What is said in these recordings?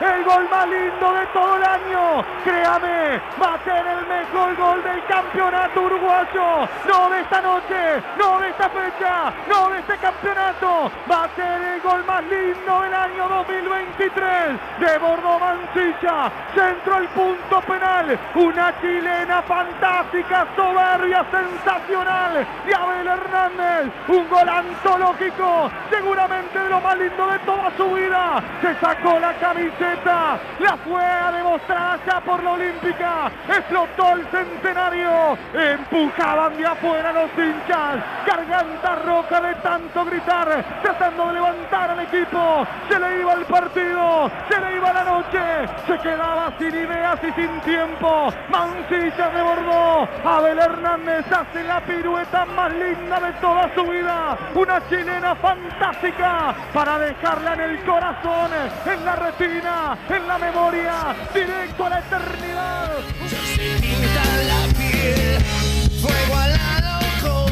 El gol más lindo de todo el año. Créame, va a ser el mejor gol del campeonato uruguayo. No de esta noche, no de esta fecha, no de este campeonato. Va a ser el gol más lindo del año 2023. De Bordo Mancilla, centro al punto penal. Una chilena fantástica, soberbia, sensacional. De Abel Hernández, un gol antológico, seguramente de lo más lindo de toda su vida. Se sacó la camiseta, la fue a demostrar allá por la Olímpica. Explotó el centenario, empujaban de afuera los hinchas. Garganta roja de tanto gritar, tratando de levantar al equipo. Se le iba el partido, se le iba la noche, se quedaba sin ideas y sin tiempo. Mancilla desbordó, Abel Hernández hace la pirueta más linda de toda su vida. Una chilena fantástica para dejarla en el corazón, en la retina, en la memoria, directo a la eternidad.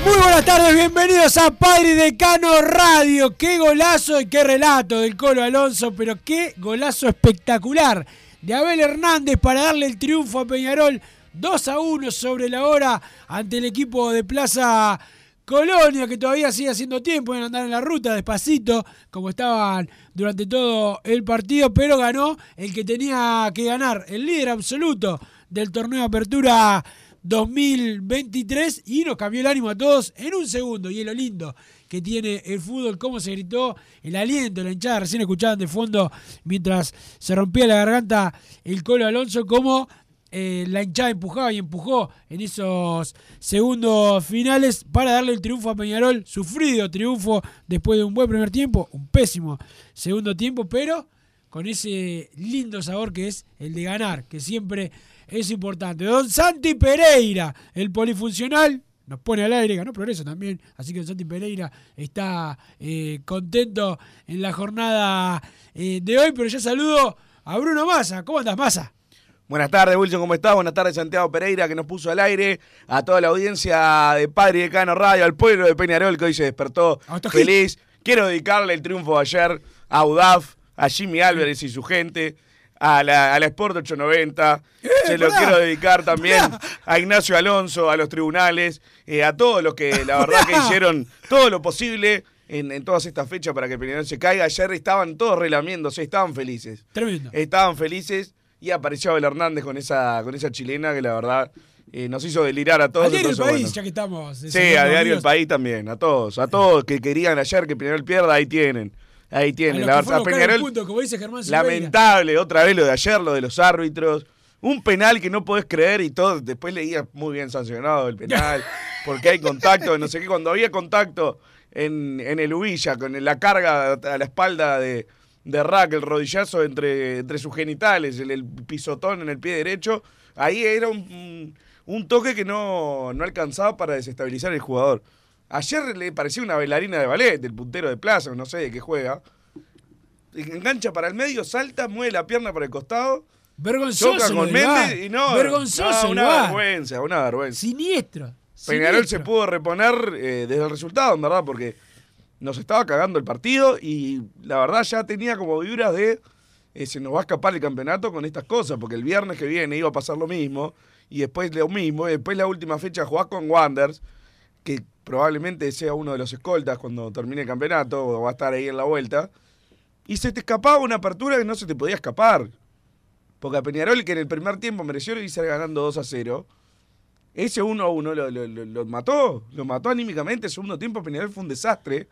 Muy buenas tardes, bienvenidos a Padre Decano Radio. Qué golazo y qué relato del Colo Alonso, pero qué golazo espectacular de Abel Hernández para darle el triunfo a Peñarol 2 a 1 sobre la hora ante el equipo de Plaza Colonia, que todavía sigue haciendo tiempo, pueden andar en la ruta despacito, como estaban durante todo el partido, pero ganó el que tenía que ganar, el líder absoluto del torneo de apertura 2023 y nos cambió el ánimo a todos en un segundo. Y es lo lindo que tiene el fútbol, cómo se gritó, el aliento, la hinchada, recién escuchaban de fondo mientras se rompía la garganta el Colo Alonso, cómo eh, la hinchada empujaba y empujó en esos segundos finales para darle el triunfo a Peñarol, sufrido triunfo después de un buen primer tiempo, un pésimo segundo tiempo, pero con ese lindo sabor que es el de ganar, que siempre es importante. Don Santi Pereira, el polifuncional, nos pone al aire, ganó progreso también, así que Santi Pereira está eh, contento en la jornada eh, de hoy, pero ya saludo a Bruno Massa. ¿Cómo andas, Massa? Buenas tardes, Wilson, ¿cómo estás? Buenas tardes, Santiago Pereira, que nos puso al aire, a toda la audiencia de Padre y Decano Radio, al pueblo de Peñarol, que hoy se despertó feliz. Quiero dedicarle el triunfo de ayer a UDAF, a Jimmy Álvarez y su gente, a la, a la Sport 890. se lo quiero dedicar también a Ignacio Alonso, a los tribunales, eh, a todos los que la verdad que hicieron todo lo posible en, en todas estas fechas para que Peñarol se caiga. Ayer estaban todos relamiéndose, estaban felices. Tremendo. Estaban felices y apareció Abel Hernández con esa, con esa chilena que la verdad eh, nos hizo delirar a todos. Al diario El País, bueno. ya que estamos. Sí, saludando a Diario El. País también, a todos, a todos que querían ayer que Peñarol pierda, ahí tienen. Ahí A tienen. La a verdad, Peñarol, punto, como dice Germán Silveira. lamentable, otra vez lo de ayer, lo de los árbitros. Un penal que no podés creer y todo. Después leía muy bien sancionado el penal, porque hay contacto, no sé qué. Cuando había contacto en, en el Ubilla, con la carga a la espalda de, de Rack, el rodillazo entre, entre sus genitales, el, el pisotón en el pie derecho, ahí era un, un toque que no, no alcanzaba para desestabilizar el jugador. Ayer le parecía una bailarina de ballet, del puntero de plaza, no sé de qué juega. Engancha para el medio, salta, mueve la pierna para el costado. Vergonzoso. Choca con Méndez y no. Vergonzoso. No, una vergüenza, una vergüenza. Siniestro. Peñarol se pudo reponer eh, desde el resultado, en verdad, porque nos estaba cagando el partido y la verdad ya tenía como vibras de eh, se nos va a escapar el campeonato con estas cosas, porque el viernes que viene iba a pasar lo mismo y después lo mismo, y después la última fecha jugás con Wanders, que probablemente sea uno de los escoltas cuando termine el campeonato o va a estar ahí en la vuelta, y se te escapaba una apertura que no se te podía escapar. Porque a Peñarol, que en el primer tiempo mereció irse ganando 2 a 0, ese 1 a 1 lo, lo, lo, mató, lo mató anímicamente. El segundo tiempo Peñarol fue un desastre,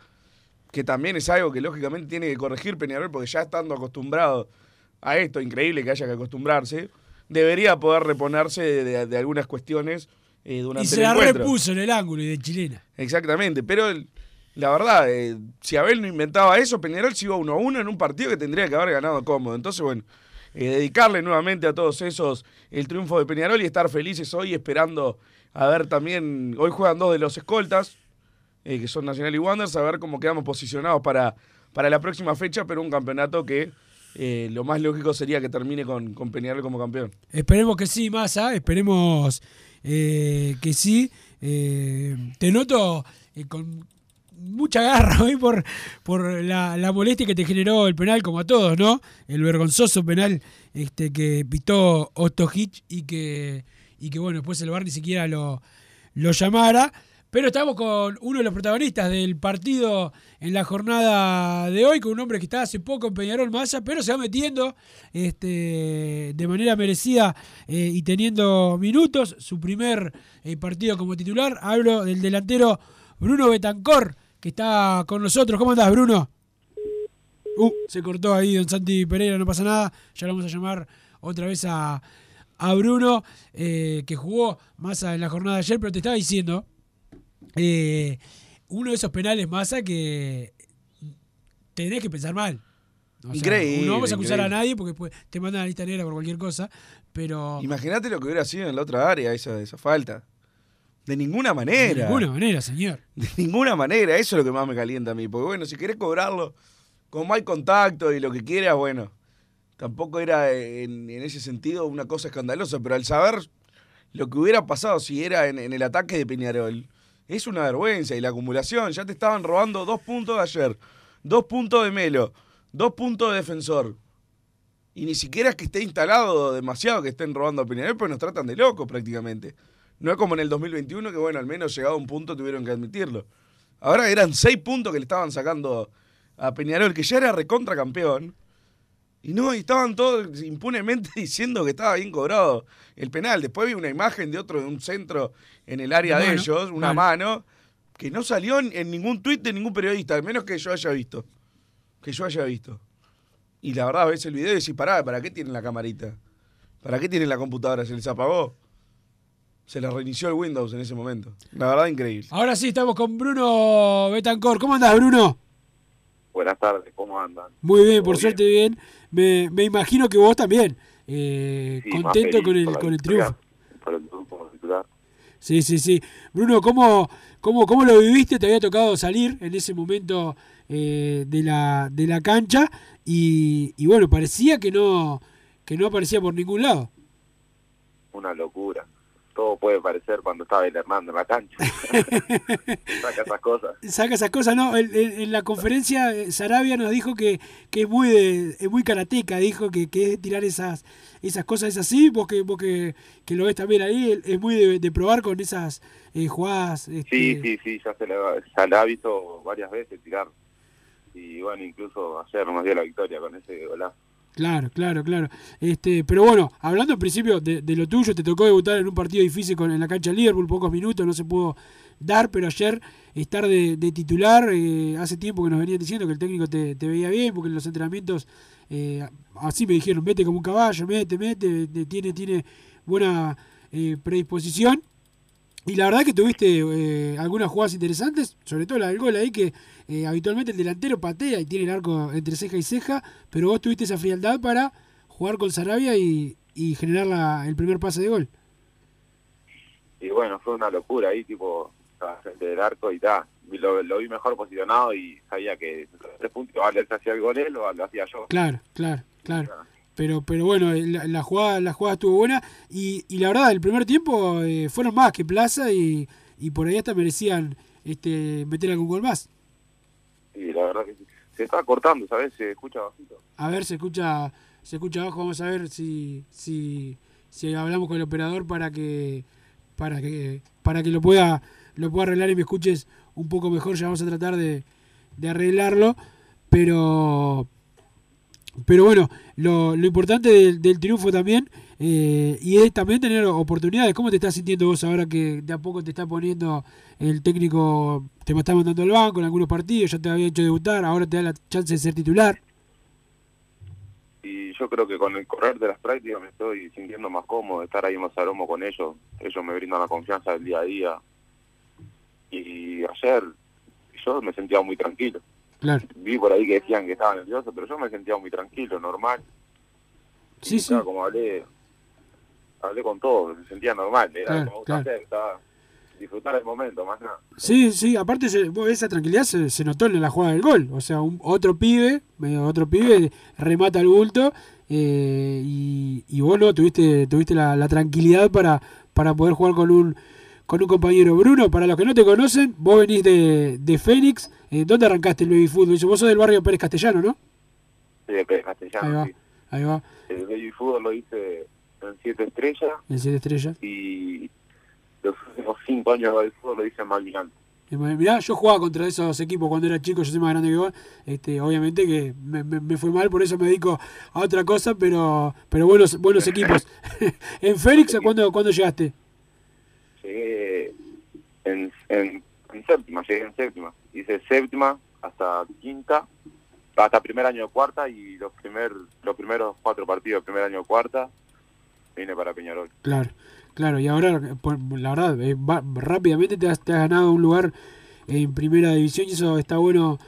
que también es algo que lógicamente tiene que corregir Peñarol, porque ya estando acostumbrado a esto, increíble que haya que acostumbrarse, debería poder reponerse de, de, algunas cuestiones eh, durante y se la repuso en el ángulo y de chilena. Exactamente, pero la verdad, eh, si Abel no inventaba eso, Peñarol se iba 1 a 1 en un partido que tendría que haber ganado cómodo. Entonces, bueno, eh, dedicarle nuevamente a todos esos el triunfo de Peñarol y estar felices hoy esperando a ver también, hoy juegan dos de los escoltas, eh, que son Nacional y Wanderers, a ver cómo quedamos posicionados para, para la próxima fecha, pero un campeonato que eh, lo más lógico sería que termine con, con Peñarol como campeón. Esperemos que sí, Massa, esperemos que sí. te noto con mucha garra hoy por, por la, molestia que te generó el penal, como a todos, ¿no? El vergonzoso penal este, que pitó Otto Hitch y que, y que, bueno, después el bar ni siquiera lo, lo llamara. Pero estamos con uno de los protagonistas del partido en la jornada de hoy, con un hombre que está hace poco en Peñarol Massa, pero se va metiendo este, de manera merecida eh, y teniendo minutos. Su primer eh, partido como titular. Hablo del delantero Bruno Betancor, que está con nosotros. ¿Cómo andás, Bruno? Uh, se cortó ahí don Santi Pereira, no pasa nada. Ya lo vamos a llamar otra vez a, a Bruno, eh, que jugó Massa en la jornada de ayer, pero te estaba diciendo, eh, uno de esos penales Massa que tenés que pensar mal. increíble. No vamos a acusar a nadie porque te mandan a la lista negra por cualquier cosa, pero... Imagínate lo que hubiera sido en la otra área esa, esa falta. De ninguna manera. De ninguna manera, señor. De ninguna manera. Eso es lo que más me calienta a mí. Porque bueno, si querés cobrarlo, como hay contacto y lo que quieras, bueno, tampoco era en, ese sentido una cosa escandalosa. Pero al saber lo que hubiera pasado si era en, el ataque de Peñarol, es una vergüenza. Y la acumulación, ya te estaban robando dos puntos de ayer, dos puntos de Melo, dos puntos de defensor. Y ni siquiera es que esté instalado demasiado que estén robando a Peñarol, pues nos tratan de locos prácticamente. No es como en el 2021 que, bueno, al menos llegado a un punto tuvieron que admitirlo. Ahora eran seis puntos que le estaban sacando a Peñarol, que ya era recontra campeón. Y no, y estaban todos impunemente diciendo que estaba bien cobrado el penal. Después vi una imagen de otro, de un centro en el área de ellos, una mano, que no salió en ningún tuit de ningún periodista, al menos que yo haya visto. Que yo haya visto. Y la verdad, ves el video y decís, pará, ¿para qué tienen la camarita? ¿Para qué tienen la computadora? ¿Se les apagó? Se le reinició el Windows en ese momento. La verdad, increíble. Ahora sí, estamos con Bruno Betancor. ¿Cómo andas, Bruno? Buenas tardes, ¿cómo andan? Muy bien, por suerte bien. Me, me, imagino que vos también. Eh, contento con el, con el triunfo. Por el triunfo titular. Sí, sí, sí. Bruno, ¿cómo, cómo, ¿cómo lo viviste? ¿Te había tocado salir en ese momento eh, de, la, de la cancha? Y, y bueno, parecía que no, que no aparecía por ningún lado. Una locura todo puede parecer cuando estaba el Hernando en la cancha. Saca esas cosas. Saca esas cosas, no. En, la conferencia, eh, Sarabia nos dijo que, que es muy de, es muy karateca, dijo que, que es tirar esas esas cosas, es así, vos que, vos que, que lo ves también ahí, es muy de, probar con esas eh, jugadas. Este... Sí, sí, sí, ya se, le, ya le ha visto varias veces tirar. Y bueno, incluso ayer nos dio la victoria con ese golazo. Claro, claro, claro. Este, pero bueno, hablando en principio de, lo tuyo, te tocó debutar en un partido difícil con, en la cancha de Liverpool, pocos minutos, no se pudo dar, pero ayer estar de, titular, eh, hace tiempo que nos venían diciendo que el técnico te, veía bien, porque en los entrenamientos eh, así me dijeron, mete como un caballo, mete, mete, tiene, tiene buena eh, predisposición. Y la verdad que tuviste eh, algunas jugadas interesantes, sobre todo la del gol ahí que eh, habitualmente el delantero patea y tiene el arco entre ceja y ceja, pero vos tuviste esa frialdad para jugar con Sarabia y, generar la, el primer pase de gol. y bueno, fue una locura ahí, tipo, frente del arco y tal. Lo, lo, vi mejor posicionado y sabía que los tres puntos o le hacía el gol él o lo hacía yo. Claro, claro, claro. Pero, pero bueno, la, la, jugada, la jugada estuvo buena y, y la verdad, el primer tiempo eh, fueron más que Plaza y, y por ahí hasta merecían este meter algún gol más. Sí, la verdad que sí. Se está cortando, ¿sabes? Se escucha bajito. A ver, se escucha se escucha abajo, vamos a ver si si si hablamos con el operador para que para que para que lo pueda lo pueda arreglar y me escuches un poco mejor, ya vamos a tratar de, de arreglarlo, pero pero bueno, lo, lo importante del, del, triunfo también, eh, y es también tener oportunidades. ¿Cómo te estás sintiendo vos ahora que de a poco te está poniendo el técnico, te está mandando al banco en algunos partidos, ya te había hecho debutar, ahora te da la chance de ser titular? Y yo creo que con el correr de las prácticas me estoy sintiendo más cómodo, estar ahí en Mazaromo con ellos. Ellos me brindan la confianza del día a día. Y ayer yo me sentía muy tranquilo. Claro. Vi por ahí que decían que estaba nervioso, pero yo me sentía muy tranquilo, normal. Sí, y, sí. Claro, como hablé, hablé con todos, me sentía normal, era Claro, como claro. hacer, estaba disfrutar el momento, más nada. Sí, sí, aparte esa tranquilidad se, se notó en la jugada del gol. O sea, un, otro pibe, medio otro pibe, remata el bulto eh, y, y vos no tuviste, tuviste la, la tranquilidad para, para poder jugar con un, con un compañero. Bruno, para los que no te conocen, vos venís de, de Fénix. Eh, ¿Dónde arrancaste el baby fútbol? Vos sos del barrio Pérez Castellano, ¿no? Sí, de Pérez Castellano, Ahí va, sí. ahí va, El baby fútbol lo hice en siete estrellas en siete estrellas. y los últimos cinco años de baby fútbol lo hice en Malvinante. Mirá, yo jugaba contra esos equipos cuando era chico, yo soy más grande que vos. Este, obviamente que me, me- me fue mal, por eso me dedico a otra cosa, pero pero buenos buenos equipos. en Félix, ¿cuándo, ¿cuándo llegaste? Llegué en, en, en séptima, llegué en séptima. Hice séptima hasta quinta, hasta primer año de cuarta y los primer los primeros cuatro partidos primer año de cuarta vine para Peñarol. Claro, claro, y ahora, la verdad, eh, va- rápidamente te has, te has ganado un lugar en primera división y eso está bueno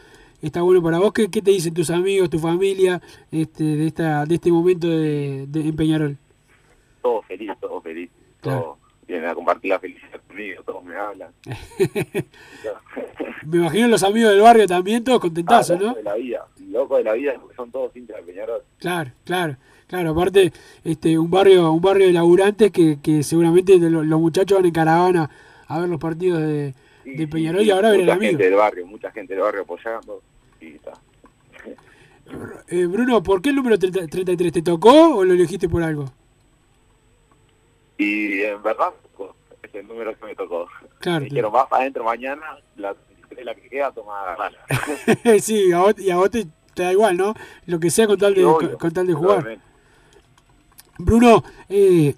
está bueno para vos. ¿Qué, qué te dicen tus amigos, tu familia este, de esta de este momento de, de en Peñarol? Todo feliz, todo feliz. Claro. Todo vienen a compartir la felicidad conmigo, todos me hablan. Me imagino los amigos del barrio también, todos contentazos, Ah, loco ¿no? de la vida, loco de la vida porque son todos hinchas de Peñarol. Claro, claro, claro. Aparte, este, un barrio, un barrio de laburantes que, que seguramente lo- los muchachos van en caravana a ver los partidos de, de Peñarol y ahora ver el mucha amigo. gente del barrio, mucha gente del barrio apoyando y está. Eh, Bruno, ¿por qué el número 30 33 te tocó o lo elegiste por algo? Y en verdad es el número que me tocó. Claro, dijeron, vas para adentro mañana, la 33 la que queda, toma agarrala. sí, a vos, y a vos te, te da igual, ¿no? Lo que sea con tal de, Sí, obvio, con tal de jugar. Bruno, eh,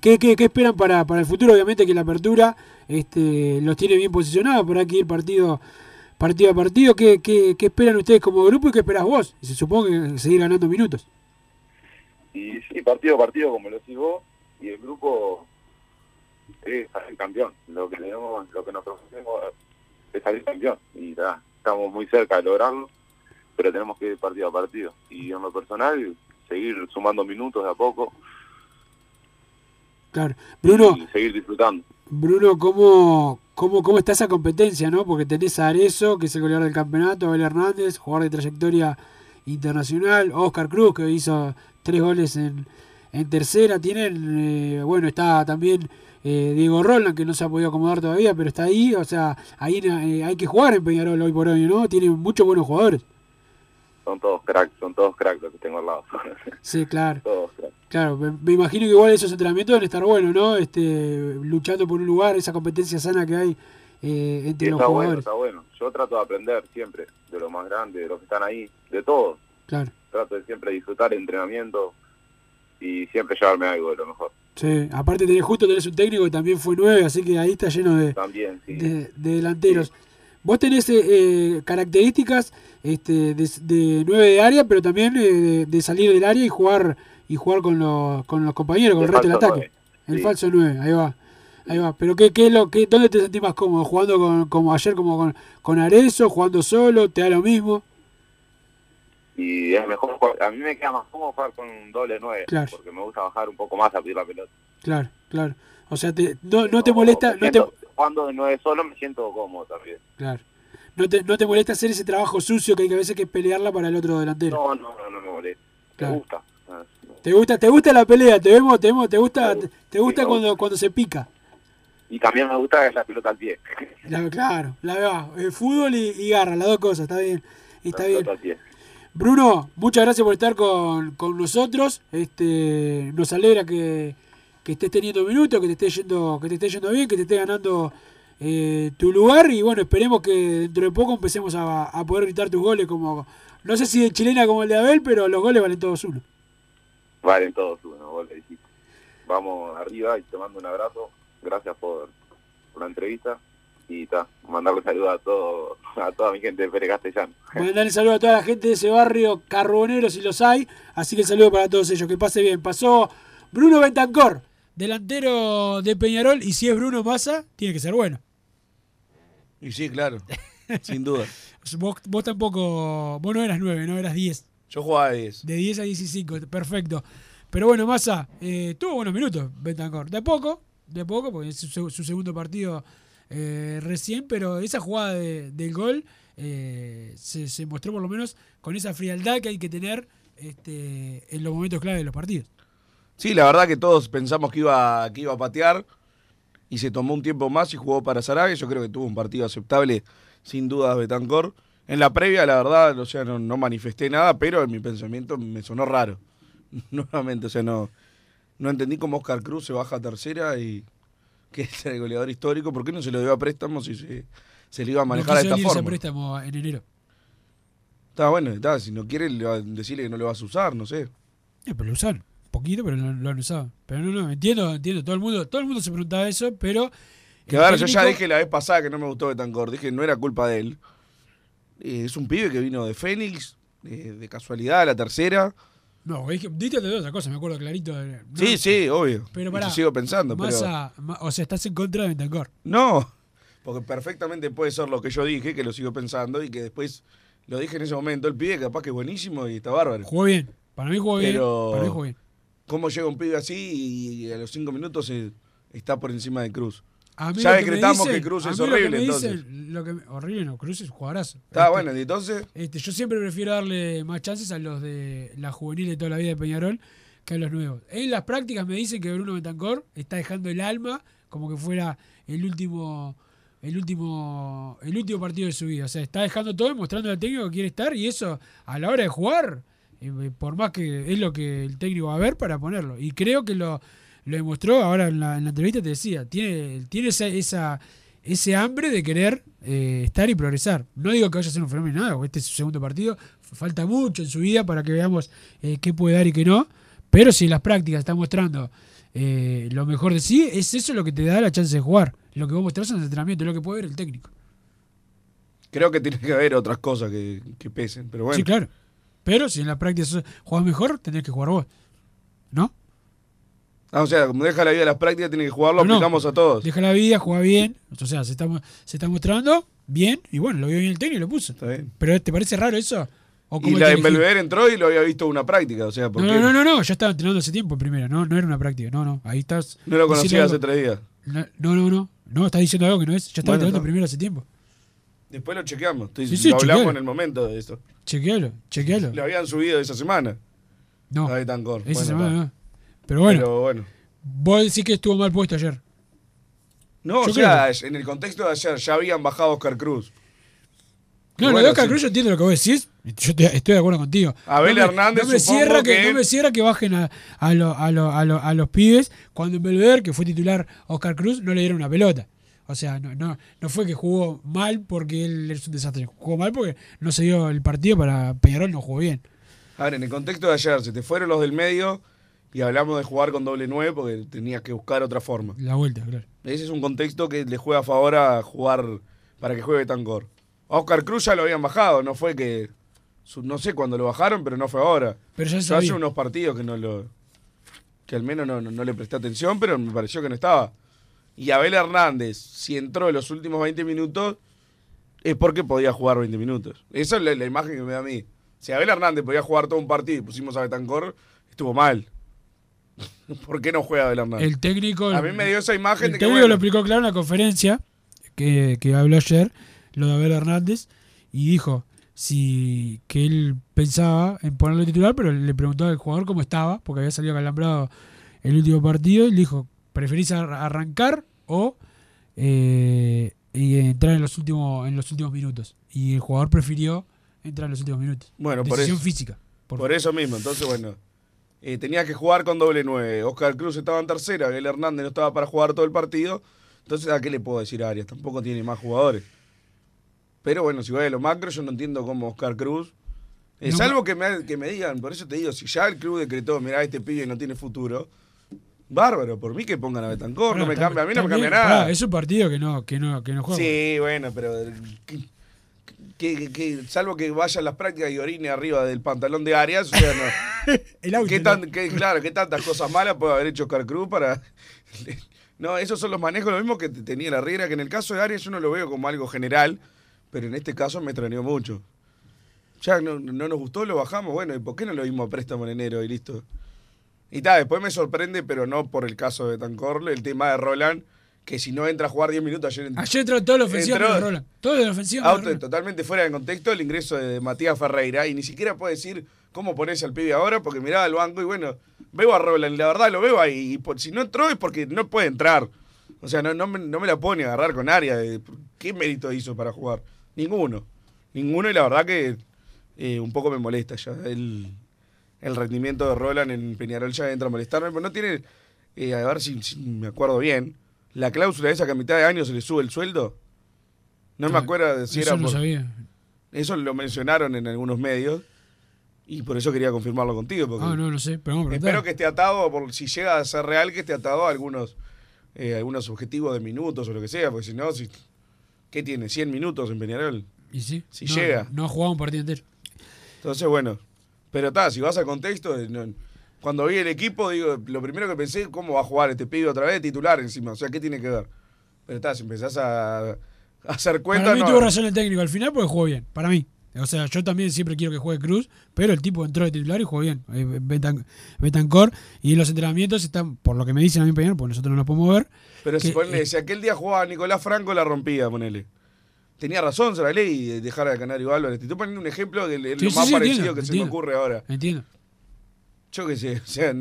¿qué, qué, qué esperan para, para el futuro? Obviamente que la apertura este, los tiene bien posicionados, pero hay que ir partido, partido a partido. ¿Qué, qué, qué esperan ustedes como grupo y qué esperas vos? Se supone que seguir ganando minutos. Y sí, partido a partido, como lo decís vos, y el grupo es salir campeón. Lo que tenemos, lo que nos proponemos es salir campeón. Y ta, estamos muy cerca de lograrlo, pero tenemos que ir partido a partido. Y en lo personal, seguir sumando minutos de a poco Claro. Bruno, y seguir disfrutando. Bruno, ¿cómo, cómo, ¿cómo está esa competencia, no? Porque tenés a Arezo, que es el goleador del campeonato, Abel Hernández, jugador de trayectoria internacional, Oscar Cruz, que hizo tres goles en, en tercera. Tienen, eh, bueno, está también eh, Diego Roland, que no se ha podido acomodar todavía, pero está ahí. O sea, ahí eh, hay que jugar en Peñarol hoy por hoy, ¿no? Tienen muchos buenos jugadores. Son todos cracks, son todos cracks los que tengo al lado. Sí, claro. todos cracks. Claro, me, me imagino que igual esos entrenamientos deben estar buenos, ¿no? Este, luchando por un lugar, esa competencia sana que hay eh, entre los bueno, jugadores. está bueno. Yo trato de aprender siempre de los más grandes, de los que están ahí, de todos. Claro. Trato de siempre disfrutar el entrenamiento y siempre llevarme algo de lo mejor. Sí, aparte tenés justo tenés un técnico que también fue nueve, así que ahí está lleno de, También, sí. de, de delanteros. Vos tenés eh, eh, características este, de, de nueve de área, pero también eh, de, de salir del área y jugar y jugar con los, con los compañeros, con el resto del ataque. El sí. falso nueve, ahí va. Ahí va. Pero qué, qué es lo que dónde te sentís más cómodo, jugando con, como ayer como con, con Arezo, jugando solo, te da lo mismo. Y es mejor, jugar- a mí me queda más cómodo jugar con un doble nueve, Claro. porque me gusta bajar un poco más a pedir la pelota. Claro, claro. O sea, te, no, no te molesta. No te... Cuando no es solo me siento cómodo también. Claro. No te, no te molesta hacer ese trabajo sucio que hay que a veces que pelearla para el otro delantero. No, no, no, no me molesta. Claro. Me gusta. ¿Te gusta, te gusta la pelea? ¿Te vemos, te vemos, te gusta, te gusta cuando, cuando se pica? Y también me gusta la pelota al pie. La- claro, la veo. El fútbol y, y garra, las dos cosas, está bien. Está bien. Bruno, muchas gracias por estar con, con nosotros. Este, nos alegra que, que estés teniendo minutos, que te esté yendo, que te esté yendo bien, que te esté ganando eh, tu lugar. Y bueno, esperemos que dentro de poco empecemos a, a poder gritar tus goles como. No sé si de chilena como el de Abel, pero los goles valen todos uno. Valen todos uno, vos le. Vamos arriba y te mando un abrazo. Gracias por la entrevista. Y ta, mandarle saludos a todo, a toda mi gente de Pérez Castellano. Mandar el saludo a toda la gente de ese barrio carbonero si los hay. Así que saludo para todos ellos. Que pase bien. Pasó Bruno Bentancor, delantero de Peñarol. Y si es Bruno Massa, tiene que ser bueno. Y sí, claro. Sin duda. Vos, vos tampoco. Vos no eras 9, no eras 10. Yo jugaba de 10. De 10 a 15, perfecto. Pero bueno, Massa, eh, tuvo buenos minutos Bentancor. De a poco, de a poco, porque es su, su segundo partido eh, recién, pero esa jugada de- del gol eh, se, se mostró por lo menos con esa frialdad que hay que tener este, en los momentos clave de los partidos. Sí, la verdad que todos pensamos que iba, que iba a patear y se tomó un tiempo más y jugó para Sarabia. Yo creo que tuvo un partido aceptable, sin dudas, Betancor. En la previa, la verdad, o sea, no, no manifesté nada, pero en mi pensamiento me sonó raro. Nuevamente, o sea, no, no entendí cómo Oscar Cruz se baja a tercera y que es el goleador histórico. ¿Por qué no se lo dio a préstamo si se, se le iba a manejar no de esta forma? préstamo en enero. Está bueno, está, si no quiere, le va- decirle que no lo vas a usar, no sé. Eh, pero lo usaron. Poquito, pero lo, lo han usado. Pero no, no, entiendo, entiendo. Todo el mundo, todo el mundo se preguntaba eso, pero. Que a ver, yo ya dije la vez pasada que no me gustó Betancor, dije que no era culpa de él. Eh, es un pibe que vino de Fénix, de, de casualidad, a la tercera. No, diste de otra cosa, me acuerdo clarito. No, sí, sí, obvio. Pero pará, yo sigo pensando, pero. Massa- o sea, estás en contra de Bentancor. No, porque perfectamente puede ser lo que yo dije, que lo sigo pensando y que después lo dije en ese momento. El pibe capaz que es buenísimo y está bárbaro. Jugó bien. Para mí jugó bien. Pero- Para mí jugó bien. ¿Cómo llega un pibe así y a los cinco minutos está por encima de Cruz? Ya decretamos que Cruz es horrible, entonces. horrible no, Cruz es jugadorazo. Está Este, bueno, y entonces. este, yo siempre prefiero darle más chances a los de la juvenil de toda la vida de Peñarol que a los nuevos. En las prácticas me dicen que Bruno Betancor está dejando el alma como que fuera el último el último el último partido de su vida. O sea, está dejando todo, mostrando al técnico que quiere estar y eso a la hora de jugar, eh, por más que es lo que el técnico va a ver para ponerlo. Y creo que lo, lo demostró ahora en la, en la entrevista, te decía, tiene, tiene esa, esa, ese hambre de querer eh, estar y progresar. No digo que vaya a ser un fenómeno nada, porque este es su segundo partido, falta mucho en su vida para que veamos eh, qué puede dar y qué no, pero si en las prácticas está mostrando eh, lo mejor de sí, es eso lo que te da la chance de jugar. Lo que vos mostrás en el entrenamiento, lo que puede ver el técnico. Creo que tiene que haber otras cosas que, que pesen, pero bueno. Sí, claro. Pero si en la práctica jugás mejor, tendrás que jugar vos. ¿No? Ah, o sea, como deja la vida a las prácticas, tiene que jugarlo, No, aplicamos a todos. Deja la vida, juega bien. O sea, se está, mo- se está mostrando bien. Y bueno, lo vio bien el técnico y lo puso. Está bien. ¿Pero te parece raro eso? ¿O Y la de? Belvedere entró y lo había visto una práctica, o sea, ¿por No, no, no, no, ya estaba entrenando hace tiempo primero, no, no era una práctica, no, no, ahí estás. No lo conocía hace tres días. No, no, no, no, no, estás diciendo algo que no es, ya estaba Bueno, entrenando primero hace tiempo. Después lo chequeamos. Estoy- Sí, sí, lo hablamos chequealo. en el momento de eso. Chequealo, chequealo. Lo habían subido esa semana. No, A Betancor. esa Bueno, semana no. Pero bueno, Pero bueno. vos decís que estuvo mal puesto ayer. No, Yo o sea, en el contexto de ayer ya habían bajado Oscar Cruz. No, Y lo bueno, de Oscar sí. Cruz yo entiendo lo que vos decís. Yo te- estoy de acuerdo contigo. Abel no me, Hernández, no me cierra que, que- no me cierra que bajen a, a, lo- a, lo- a, lo- a los pibes cuando en Belvedere, que fue titular Oscar Cruz, no le dieron una pelota. O sea, no, no, no fue que jugó mal porque él es un desastre. Jugó mal porque no se dio el partido para Peñarol, no jugó bien. A ver, en el contexto de ayer, se te fueron los del medio y hablamos de jugar con doble nueve porque tenías que buscar otra forma. La vuelta, claro. Ese es un contexto que le juega a favor a jugar para que juegue Tancor. A Oscar Cruz ya lo habían bajado, no fue que. No sé cuándo lo bajaron, pero no fue ahora. Pero ya se Yo hace sabía. unos partidos que no lo. que al menos no, no- no le presté atención, pero me pareció que no estaba. Y Abel Hernández, si entró en los últimos 20 minutos, es porque podía jugar 20 minutos. Esa es la, la imagen que me da a mí. Si Abel Hernández podía jugar todo un partido y pusimos a Betancor, estuvo mal. ¿Por qué no juega Abel Hernández? El técnico. A mí me dio esa imagen el de que. técnico bueno, lo explicó claro en la conferencia que, que habló ayer, lo de Abel Hernández, y dijo si que él pensaba en ponerlo titular, pero le preguntó al jugador cómo estaba, porque había salido calambrado el último partido, y le dijo, ¿preferís ar- arrancar o eh, y entrar en los últimos en los últimos minutos? Y el jugador prefirió entrar en los últimos minutos. Bueno, por eso- física. Por, eso mismo, entonces bueno. Eh, tenía que jugar con doble nueve. Oscar Cruz estaba en tercera, Abel Hernández no estaba para jugar todo el partido. Entonces, ¿a qué le puedo decir a Arias? Tampoco tiene más jugadores. Pero bueno, si voy a lo macro, yo no entiendo cómo Oscar Cruz. eh, No, salvo que me, que me digan, por eso te digo, si ya el club decretó, mirá, este pibe no tiene futuro, bárbaro, por mí que pongan a Betancourt, no me cambia, a mí no me cambia nada. pará, es un partido que no, que no, que no juega. Sí, bueno, pero que, que- salvo que vaya a las prácticas y orine arriba del pantalón de Arias, o sea, no. El auto, ¿Qué tan- qué- claro, ¿qué tantas cosas malas puede haber hecho Oscar Cruz para...? No, esos son los manejos, lo mismo que tenía la Riera, que en el caso de Arias yo no lo veo como algo general, pero en este caso me extrañó mucho. Ya no, no nos gustó, lo bajamos, bueno, ¿y por qué no lo vimos a préstamo en enero y listo? Y tal, después me sorprende, pero no por el caso de Tancor, el tema de Roland, que si no entra a jugar 10 minutos ayer... Ayer entró todo la ofensiva Entró- de Roland. Todo la ofensiva Auto, totalmente fuera de contexto el ingreso de Matías Ferreira y ni siquiera puede decir cómo ponerse al pibe ahora porque miraba al banco y bueno, veo a Roland y la verdad lo veo ahí y por, si no entró es porque no puede entrar. O sea, no, no, me, no me la pone a agarrar con área. de- ¿Qué mérito hizo para jugar? Ninguno. Ninguno y la verdad que eh, un poco me molesta ya. El, el rendimiento de Roland en Peñarol ya entra a molestarme, pero no tiene, eh, a ver si, si me acuerdo bien, la cláusula esa que a mitad de año se le sube el sueldo. No me acuerdo de si Eso era no por- sabía. Eso lo mencionaron en algunos medios y por eso quería confirmarlo contigo. Porque Ah, no, no sé. Pero vamos a espero que esté atado, por, si llega a ser real, que esté atado a algunos, eh, algunos objetivos de minutos o lo que sea, porque si no, si, ¿qué tiene? ¿100 minutos en Peñarol? Y sí. Si no, llega. No ha jugado un partido entero. Entonces, bueno, pero está, si vas al contexto, eh, no- cuando vi el equipo, digo, lo primero que pensé, ¿cómo va a jugar este pibe otra vez titular encima? O sea, ¿qué tiene que ver? Pero está, si empezás a, a hacer cuenta, Para mí no- tuvo razón el técnico al final porque jugó bien. Para mí. O sea, yo también siempre quiero que juegue Cruz, pero el tipo entró de titular y jugó bien. Eh, Betan- Betancor. Y en los entrenamientos están, por lo que me dicen a mí, Peñarol, porque nosotros no nos podemos ver. Pero si, que, ponele, eh, si aquel día jugaba Nicolás Franco, la rompía, ponele. Tenía razón, se la ley de dejar a Canario Álvarez. Te estoy poniendo un ejemplo Sí, lo sí, más sí, parecido entiendo, que se me ocurre ahora. Entiendo. Yo qué sé, o sea,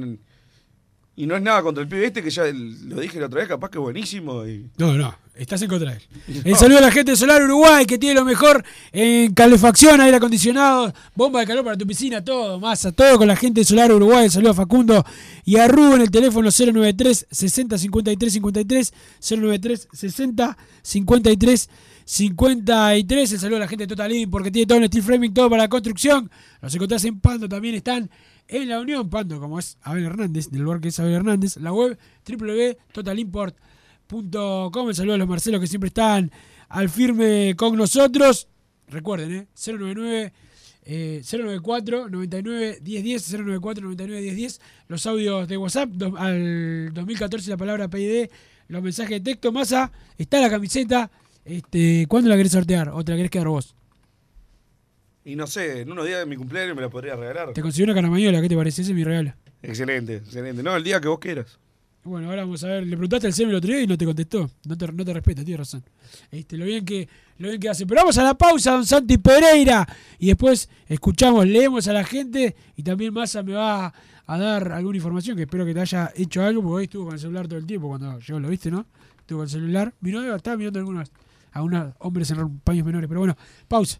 y no es nada contra el pibe este, que ya lo dije la otra vez, capaz que es buenísimo. Y, No, no, estás en contra de él. El saludo a la gente de Solar Uruguay, que tiene lo mejor en calefacción, aire acondicionado, bomba de calor para tu piscina, todo, masa, todo con la gente de Solar Uruguay. El saludo a Facundo y a Rubén, el teléfono 093 60 53 53, 093 60 53 53. El saludo a la gente de Total Living, porque tiene todo el steel framing, todo para la construcción. Los encontrás en Pando, también están en la Unión Pando, como es Abel Hernández, del lugar que es Abel Hernández, la web www.totalimport.com. El saludo a los Marcelos que siempre están al firme con nosotros. Recuerden, ¿eh? 099 eh, 094 99 1010 094 99 1010 los audios de WhatsApp al 2014 la palabra PID los mensajes de texto masa está la camiseta este ¿cuándo la querés sortear o te la querés quedar vos? Y no sé, en unos días de mi cumpleaños me la podría regalar. te consiguió una caramañola ¿qué te parece? ese es mi regalo Excelente, excelente. No, el día que vos quieras. Bueno, ahora vamos a ver. Le preguntaste al Semi el otro día y no te contestó. No te, no te respeta, tienes razón. Este, lo, bien que, lo bien que hace. Pero vamos a la pausa, don Santi Pereira. Y después escuchamos, leemos a la gente. Y también Massa me va a dar alguna información que espero que te haya hecho algo. Porque hoy estuvo con el celular todo el tiempo cuando llegó, lo viste, ¿no? Estuvo con el celular. Miró, estaba mirando algunos, a unos hombres en paños menores. Pero bueno, pausa.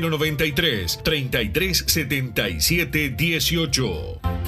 093 3377 18.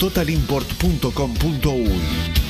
totalimport.com.uy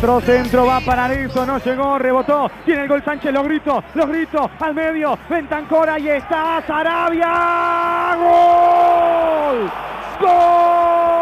Centro va para Nilsson, no llegó, rebotó. Tiene el gol Sánchez, los gritos, los gritos al medio. Ventancora y está Sarabia. ¡Gol! ¡Gol!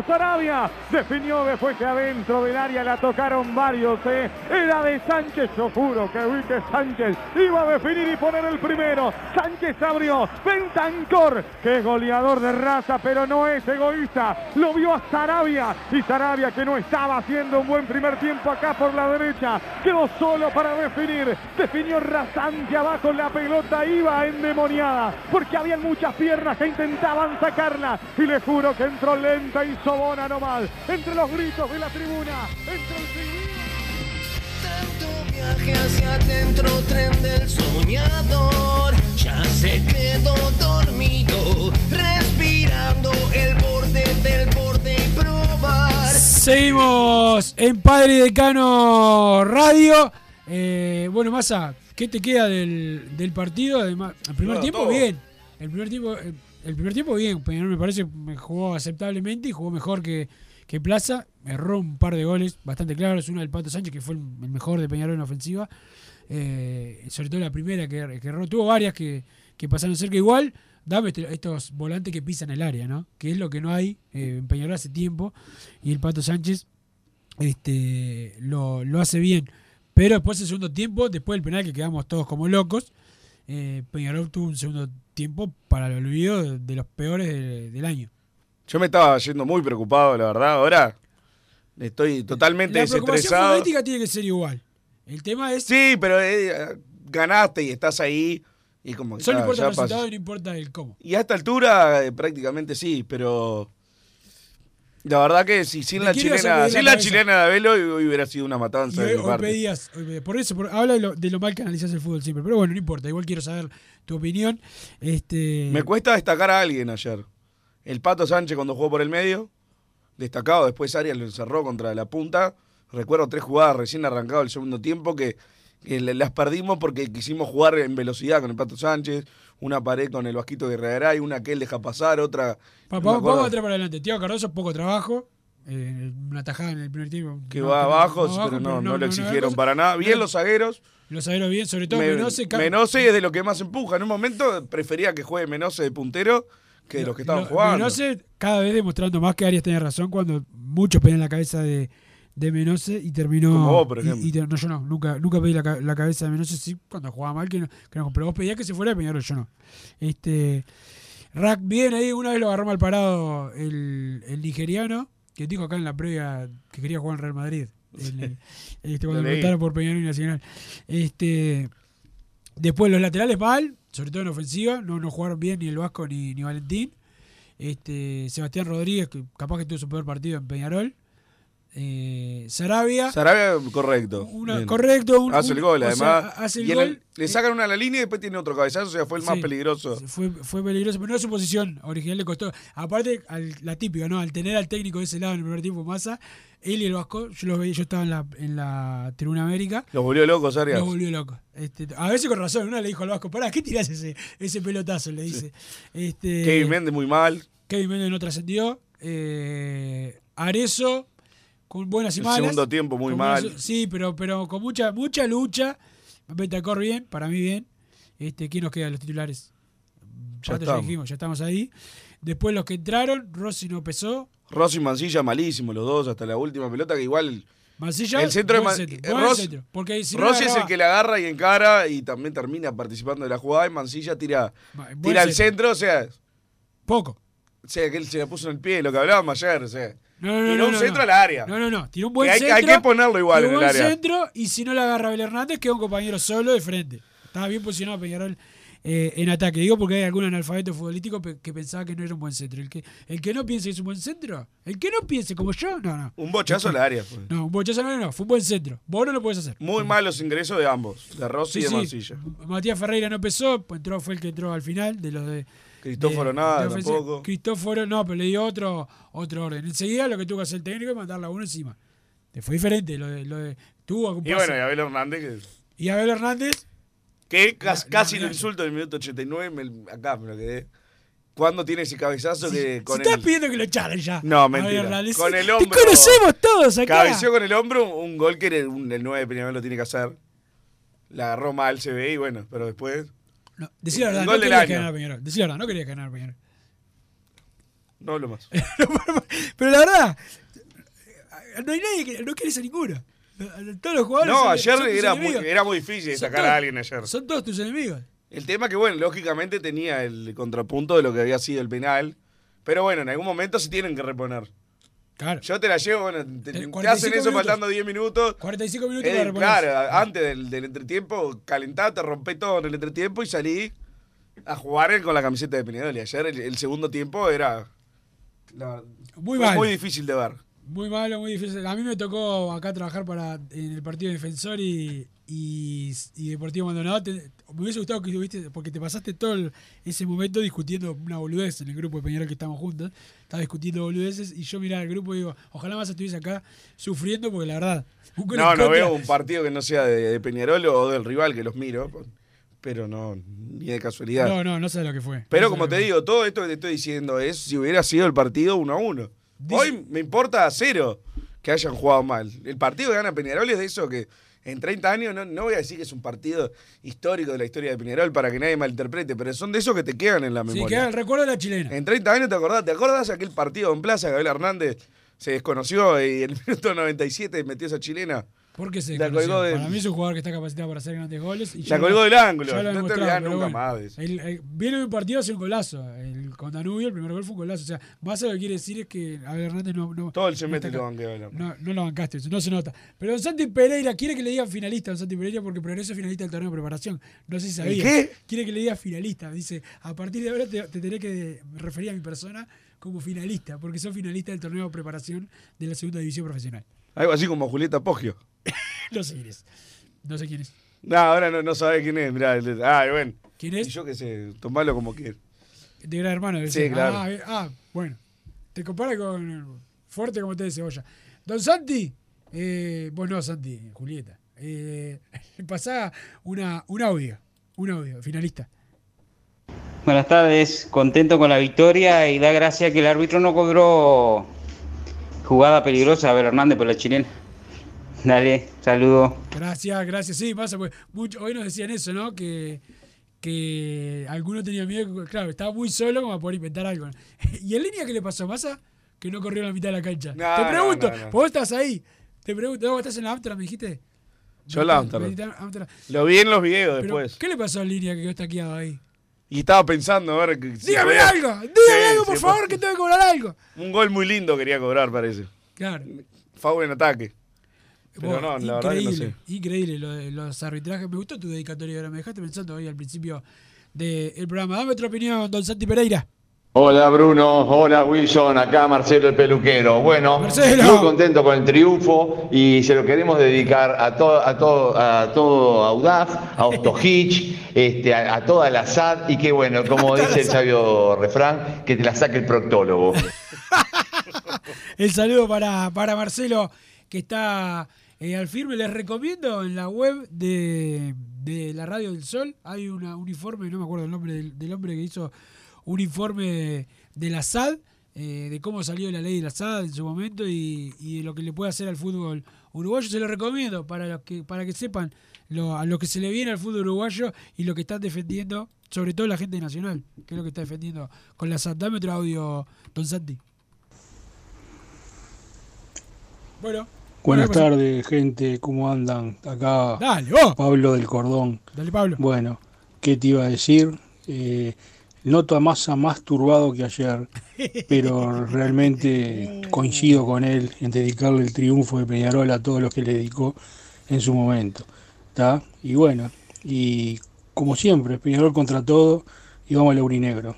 Rodrigo Sarabia definió después que adentro del área la tocaron varios. ¿eh? Era de Sánchez, yo juro que vi que Sánchez iba a definir y poner el primero. Sánchez abrió, Bentancor, que es goleador de raza, pero no es egoísta. Lo vio a Sarabia y Sarabia que no estaba haciendo un buen primer tiempo acá por la derecha. Quedó solo para definir. Definió rasante abajo la pelota, iba endemoniada porque había muchas piernas que intentaban sacarla. Y le juro que entró lenta y sobona nomás. Entre los gritos de la tribuna, entre el Tanto viaje hacia adentro, tren del soñador. Ya se quedó dormido, respirando el borde del borde y probar. Seguimos en Padre y Decano Radio. Eh, bueno, Massa, ¿qué te queda del, del partido? Además, el primer No, tiempo, todo. bien. El primer tiempo, el, primer tiempo, bien. Peñarol me parece que jugó aceptablemente y jugó mejor que, que Plaza. Erró un par de goles bastante claros. Uno del Pato Sánchez, que fue el, mejor de Peñarol en ofensiva. Eh, sobre todo la primera que, que erró. Tuvo varias que, que pasaron cerca igual. Dame este- estos volantes que pisan el área, ¿no? Que es lo que no hay eh, en Peñarol hace tiempo. Y el Pato Sánchez este, lo, lo hace bien. Pero después del segundo tiempo, después del penal que quedamos todos como locos, eh, Peñarol tuvo un segundo tiempo para el olvido de, los peores de- del año. Yo me estaba yendo muy preocupado, la verdad. Ahora estoy totalmente La desestresado. futbolística tiene que ser igual. El tema es. Sí, pero eh, ganaste y estás ahí. Y como Solo importa el resultado y no importa el cómo. Y a esta altura eh, prácticamente sí, pero la verdad que si sin ¿De la chilena, la sin la chilena de Abelo hoy, hubiera sido una Y matanza hoy, de mi hoy parte. pedías, hoy pedías- por eso, por- habla de lo, de lo mal que analizas el fútbol siempre. Pero bueno, no importa, igual quiero saber tu opinión. Este, Me cuesta destacar a alguien ayer. El Pato Sánchez cuando jugó por el medio, destacado, después Arias lo encerró contra la punta. Recuerdo tres jugadas recién arrancado el segundo tiempo que, las perdimos porque quisimos jugar en velocidad con el Pato Sánchez, una pared con el Vasquito Guerrero, una que él deja pasar, otra... Pa- no me vamos, atrás para adelante. Tiago Cardoso, poco trabajo. eh, una tajada en el primer tiempo. que No, va pero- abajo, no pero no, no, lo no, exigieron cosa- para nada. Bien no, los zagueros. Los zagueros bien, sobre todo Me- Menose. Menose es de lo que más empuja. En un momento prefería que juegue Menose de puntero que de los que estaban Lo- jugando. Menose cada vez demostrando más que Arias tenía razón cuando muchos pedían la cabeza de, de Menose y terminó. Como vos, por ejemplo. y no, yo no, nunca, nunca pedí la, la cabeza de Menose, sí, cuando jugaba mal, que no, que no, pero vos pedías que se fuera de Peñarol, yo no. Este, Rack bien ahí, una vez lo agarró mal parado el, el nigeriano, que dijo acá en la previa que quería jugar en Real Madrid. El- este, cuando Lo por Peñarol y Nacional. Este, después los laterales mal, sobre todo en ofensiva, no, no jugaron bien ni el Vasco ni, ni Valentín. Este, Sebastián Rodríguez, que capaz que tuvo su peor partido en Peñarol. Eh, Sarabia. Sarabia, correcto. Una- correcto, un- hace el un- gol, o además. sea, hace el y en gol, le eh, sacan una a la línea y después tiene otro cabezazo, o sea, fue el más peligroso. Fue, fue peligroso, pero no es su posición original, le costó. Aparte, al- la típica, ¿no? Al tener al técnico de ese lado en el primer tiempo, Massa, él y el Vasco, yo los veía, yo estaba en la, en la Tribuna América. Los volvió locos, Arias. Los volvió locos. Este, a veces con razón, una le dijo al Vasco, pará, ¿qué tirás ese, ese pelotazo? Le dice. Este, Kevin Méndez muy mal. Kevin Méndez no trascendió. Eh, Arezo, con buenas y El malas. segundo tiempo muy mal. sí, pero, pero con mucha, mucha lucha. Betacor bien, para mí bien. Este, ¿Quién nos queda los titulares? Ya estamos. dijimos, ya estamos ahí. Después los que entraron, Rossi no pesó. Rossi y Mancilla malísimo los dos hasta la última pelota que igual Mancilla, el centro de Man- centro, eh, Rossi- centro, porque si no Rossi es el que le agarra y encara y también termina participando de la jugada y Mancilla tira, buen tira al centro. centro, o sea, Poco. o sea, que él se la puso en el pie, lo que hablábamos ayer, o sea. No, no, tiró un centro al área. No, no, no. Tiró un buen Que hay, centro. hay que ponerlo igual tiró en el buen área. centro y si no la agarra Abel Hernández, queda un compañero solo de frente. Estaba bien posicionado Peñarol eh, en ataque. Digo porque hay algún analfabeto futbolístico que pensaba que no era un buen centro. El que, el que no piense que es un buen centro, el que no piense como yo, no, no. Un bochazo al área. fue. No, un bochazo no, no, fue un buen centro. Vos no lo podés hacer. Muy malos ingresos de ambos, de Rossi Sí, y de sí. Mancilla. Matías Ferreira no empezó, pues entró, fue el que entró al final de los de. Cristóforo de- nada, de tampoco. Cristóforo no, pero le dio otro, otro orden. Enseguida lo que tuvo que hacer el técnico es mandarla a uno encima. Te fue diferente lo de, lo de tuvo algún Y bueno, y Abel Hernández, que, Y Abel Hernández, que No, casi no, lo insulto en el minuto 89, me- acá me lo quedé. ¿Cuándo tiene ese cabezazo que si con estás el... pidiendo que lo echaran ya. No, mentira. Hernández. Con el Te hombro. conocemos todos acá. Cabeció con el hombro un gol que el, el 9 de Peñarol lo tiene que hacer. La agarró mal, se ve y bueno, pero después. No, decí la verdad, no quería que ganara Peñarol. Decí la verdad, no quería que ganara Peñarol. No hablo más. Pero la verdad, no hay nadie que no quieres a ninguno. Todos los jugadores. No, son- ayer son era muy, era muy difícil Son sacar todos- a alguien ayer. Son todos tus enemigos. El tema que, bueno, lógicamente tenía el contrapunto de lo que había sido el penal. Pero bueno, en algún momento se tienen que reponer. Claro. Yo te la llevo, bueno, te, te 45 hacen eso minutos. faltando 10 minutos. 45 minutos Eh, para claro, antes del, del entretiempo, calentate, rompé todo en el entretiempo y salí a jugar con la camiseta de Peñarol. Y ayer el, el segundo tiempo era la- Muy mal. muy difícil de ver. Muy malo, muy difícil. A mí me tocó acá trabajar para en el partido defensor y, y, y Deportivo Maldonado. Te- me hubiese gustado que estuviste, porque te pasaste todo el- ese momento discutiendo una boludez en el grupo de Peñarol que estamos juntos. Estaba discutiendo boludeces y yo miraba el grupo y digo, ojalá más estuviese acá sufriendo porque la verdad. un No, no veo un partido que no sea de, de Peñarol o del rival que los miro, pero no, ni de casualidad. No, no, no sé lo que fue. Pero No como te fue. digo, todo esto que te estoy diciendo es si hubiera sido el partido uno a uno. Hoy me importa cero que hayan jugado mal. El partido que gana Peñarol es de eso que en 30 años no, no voy a decir que es un partido histórico de la historia de Peñarol para que nadie malinterprete, pero son de esos que te quedan en la Sí, memoria. queda el recuerdo de la chilena. En 30 años te acordás, ¿te acordás aquel partido en Plaza? Gabriel Hernández se desconoció y en el minuto 97 metió esa chilena. ¿Por qué se La conoció? colgó de- Para mí es un jugador que está capacitado para hacer grandes goles. Y La colgó del ángulo, lo no te nunca bueno. más. El- el- viene un partido a hacer un golazo. El, con Danubio el primer gol fue un golazo. O sea, más lo que quiere decir es que Abel Hernández no... no Todo el no semestre Abel. No, no lo bancaste, no se nota. Pero Don Santi Pereira quiere que le digan finalista a Don Santi Pereira porque Progreso es finalista del torneo de preparación. No sé si sabía. qué? Quiere que le diga finalista. Dice, a partir de ahora te, te tendré que referir a mi persona como finalista, porque soy finalista del torneo de preparación de la segunda división profesional. Algo así como Julieta Poggio. No sé quién es. No sé quién es. No, ahora no, no sabes quién es, mirá. el- Ah, bueno. ¿Quién es? Y yo qué sé, tomalo como quieras. De gran hermano. Sí, claro. Ah, eh, ah, bueno. Te compara con fuerte como té de cebolla. Don Santi, eh, vos no, Santi, Julieta. Eh, pasá una, un audio. Un audio, finalista. Buenas tardes, contento con la victoria y da gracia que el árbitro no cobró jugada peligrosa a Abel Hernández por la chilena. Dale, saludo. Gracias, gracias. Sí, pasa, pues mucho, hoy nos decían eso, ¿no? Que, que algunos tenían miedo, claro, estaba muy solo como para poder inventar algo. ¿Y en línea qué le pasó? ¿Massa? Que no corrió la mitad de la cancha. No, Te pregunto, no, no. vos estás ahí. Te pregunto, ¿vos estás en la Amsterdam, me dijiste? Yo en la Amsterdam. Lo vi en los videos Pero, después. ¿Qué le pasó a línea que quedó estaqueado ahí? Y estaba pensando, a ver. que- si Dígame podía- algo, dígame Sí, algo, por sí, favor, pues. que tengo que cobrar algo. Un gol muy lindo quería cobrar, parece. Claro. Fue en ataque. Pero no, la verdad que no increíble, sé. increíble lo de los arbitrajes. Me gustó tu dedicatoria ahora. Me dejaste pensando hoy al principio del programa. Dame otra opinión, don Santi Pereira. Hola Bruno, hola Wilson, acá Marcelo el peluquero. Bueno, Marcelo. muy contento con el triunfo y se lo queremos dedicar a todo, a todo, a todo Audaz, a Ostojic, este, a, a toda la SAD y que bueno, como dice el sabio refrán, que te la saque el proctólogo. El saludo para, para Marcelo, que está eh, al firme. Les recomiendo en la web de, de la Radio del Sol. Hay un informe, no me acuerdo el nombre del, hombre que hizo un informe de, la SAD, eh, de cómo salió la ley de la SAD en su momento y, y de lo que le puede hacer al fútbol uruguayo. Se lo recomiendo para, los que, para que sepan lo, a lo que se le viene al fútbol uruguayo y lo que están defendiendo, sobre todo la gente nacional, que es lo que está defendiendo con la SAD. Dame otro audio, don Santi. Bueno. Buenas tardes, gente, ¿cómo andan? Acá Dale. Pablo del Cordón. Dale, Pablo. Bueno, ¿qué te iba a decir? Eh, noto a Massa más turbado que ayer, pero realmente coincido con él en dedicarle el triunfo de Peñarol a todos los que le dedicó en su momento. ¿Está? Y bueno, y como siempre, Peñarol contra todo y vamos al aurinegro.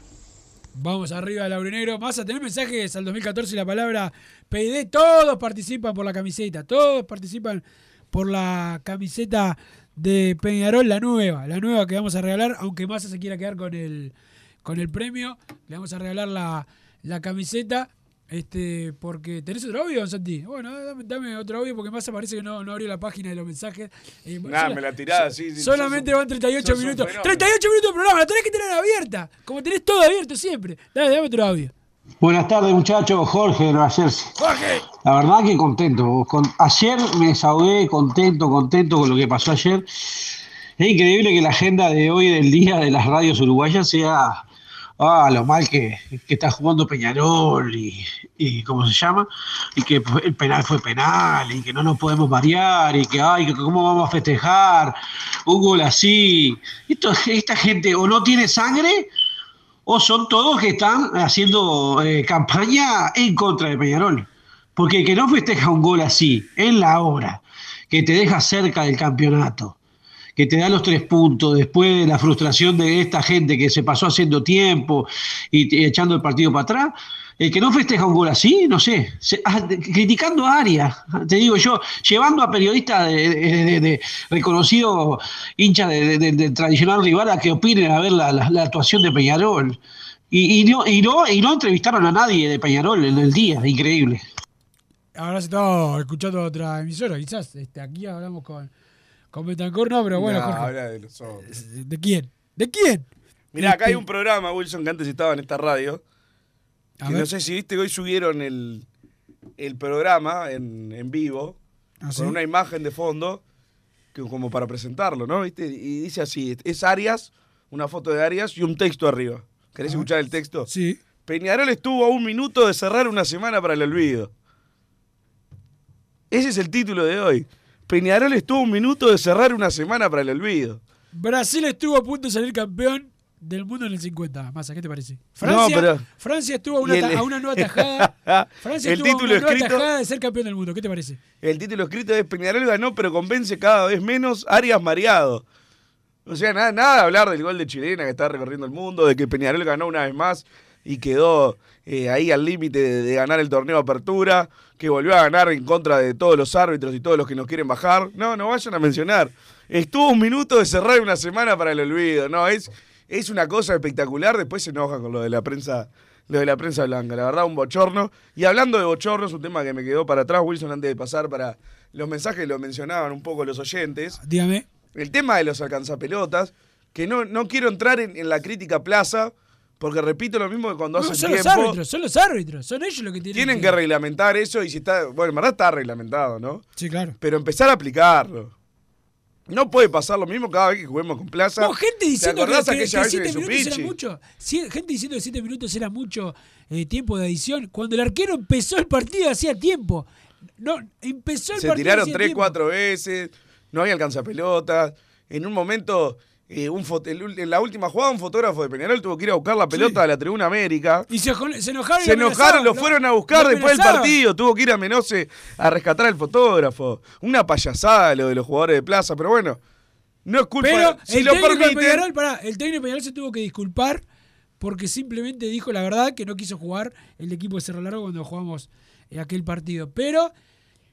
Vamos arriba, Laurinegro. Vas a tener mensajes al 2014 y la palabra PD. Todos participan por la camiseta. Todos participan por la camiseta de Peñarol, la nueva. La nueva que vamos a regalar. Aunque Massa se quiera quedar con el, con el premio, le vamos a regalar la, la camiseta. Este, porque tenés otro audio, Santi. Bueno, dame, dame otro audio porque Massa parece que no, no abrió la página de los mensajes. Eh, Nah, sola- me la tirás así. sí, Solamente un- van 38 sos un minutos. fenómeno. 38 minutos de programa, la tenés que tener abierta. Como tenés todo abierto siempre. Dale, dame otro audio. Buenas tardes muchachos, Jorge de Nueva Jersey. Jorge. La verdad que contento. Con- ayer me desahogué contento, contento con lo que pasó ayer. Es increíble que la agenda de hoy del día de las radios uruguayas sea ah, lo mal que, que está jugando Peñarol y, y cómo se llama, y que el penal fue penal, y que no nos podemos variar, y que ay, que cómo vamos a festejar, un gol así. Esto, esta gente o no tiene sangre o son todos que están haciendo eh, campaña en contra de Peñarol. Porque que no festeja un gol así, en la hora, que te deja cerca del campeonato, que te da los tres puntos después de la frustración de esta gente que se pasó haciendo tiempo y, y echando el partido para atrás, el que no festeja un gol así, no sé, se- ah, de- criticando a Arias, te digo yo, llevando a periodistas de, de- de- de reconocido hinchas de- de- de- del tradicional rival a que opinen a ver la, la- la actuación de Peñarol. Y, y no, y, no, y no entrevistaron a nadie de Peñarol en el día, increíble. Ahora se está escuchando otra emisora, quizás. Este, aquí hablamos con, con Betancourt, no, pero bueno, No, Jorge. habla de los. ¿De quién? ¿De quién? Mirá, acá hay Este, un programa, Wilson, que antes estaba en esta radio. A Que no sé si viste hoy subieron el, el programa en, en vivo, ¿Ah, con sí? una imagen de fondo, que, como para presentarlo, ¿no? ¿Viste? Y dice así, es Arias, una foto de Arias y un texto arriba. ¿Querés Ajá. escuchar el texto? Sí. Peñarol estuvo a un minuto de cerrar una semana para el olvido. Ese es el título de hoy. Peñarol estuvo a un minuto de cerrar una semana para el olvido. Brasil estuvo a punto de salir campeón del mundo en el 50. Massa, ¿qué te parece? Francia, pero- Francia estuvo a una, Y el- ta- a una nueva tajada. Francia El estuvo a una nueva escrito- tajada de ser campeón del mundo. ¿Qué te parece? El título escrito es Peñarol ganó, pero convence cada vez menos Arias mareado. O sea, nada, nada de hablar del gol de Chilena que está recorriendo el mundo, de que Peñarol ganó una vez más y quedó eh, ahí al límite de, de ganar el torneo de apertura, que volvió a ganar en contra de todos los árbitros y todos los que nos quieren bajar. No, no vayan a mencionar. Estuvo un minuto de cerrar una semana para el olvido. No, es, es una cosa espectacular. Después se enojan con lo de la prensa. Lo de la prensa blanca, la verdad, un bochorno. Y hablando de bochorno, es un tema que me quedó para atrás, Wilson, antes de pasar para los mensajes, lo mencionaban un poco los oyentes. Dígame. El tema de los alcanzapelotas, que no, no quiero entrar en, en la crítica plaza, porque repito lo mismo que cuando No, hace son los tiempo. árbitros, son los árbitros. Son ellos los que tienen, Tienen que reglamentar eso y si está. Bueno, en verdad está reglamentado, ¿no? Sí, claro. Pero empezar a aplicarlo. No puede pasar lo mismo cada vez que juguemos con plaza. No, gente diciendo ¿Te que, siete minutos era mucho. Gente diciendo que siete minutos era mucho eh, tiempo de adición. Cuando el arquero empezó el partido hacía tiempo. No, empezó el Se partido. tiraron hacía tres, tiempo. cuatro veces, no había alcanzapelotas. En un momento, eh, un el en la última jugada, un fotógrafo de Peñarol tuvo que ir a buscar la pelota a la tribuna América. Y se, se enojaron. y Se enojaron, lo fueron a buscar después del partido. Tuvo que ir a Menose a rescatar al fotógrafo. Una payasada lo de los jugadores de plaza, pero bueno, no es culpa. Pero si el lo técnico de Peñarol, pará, el técnico de Peñarol se tuvo que disculpar porque simplemente dijo la verdad que no quiso jugar el equipo de Cerro Largo cuando jugamos eh, aquel partido. Pero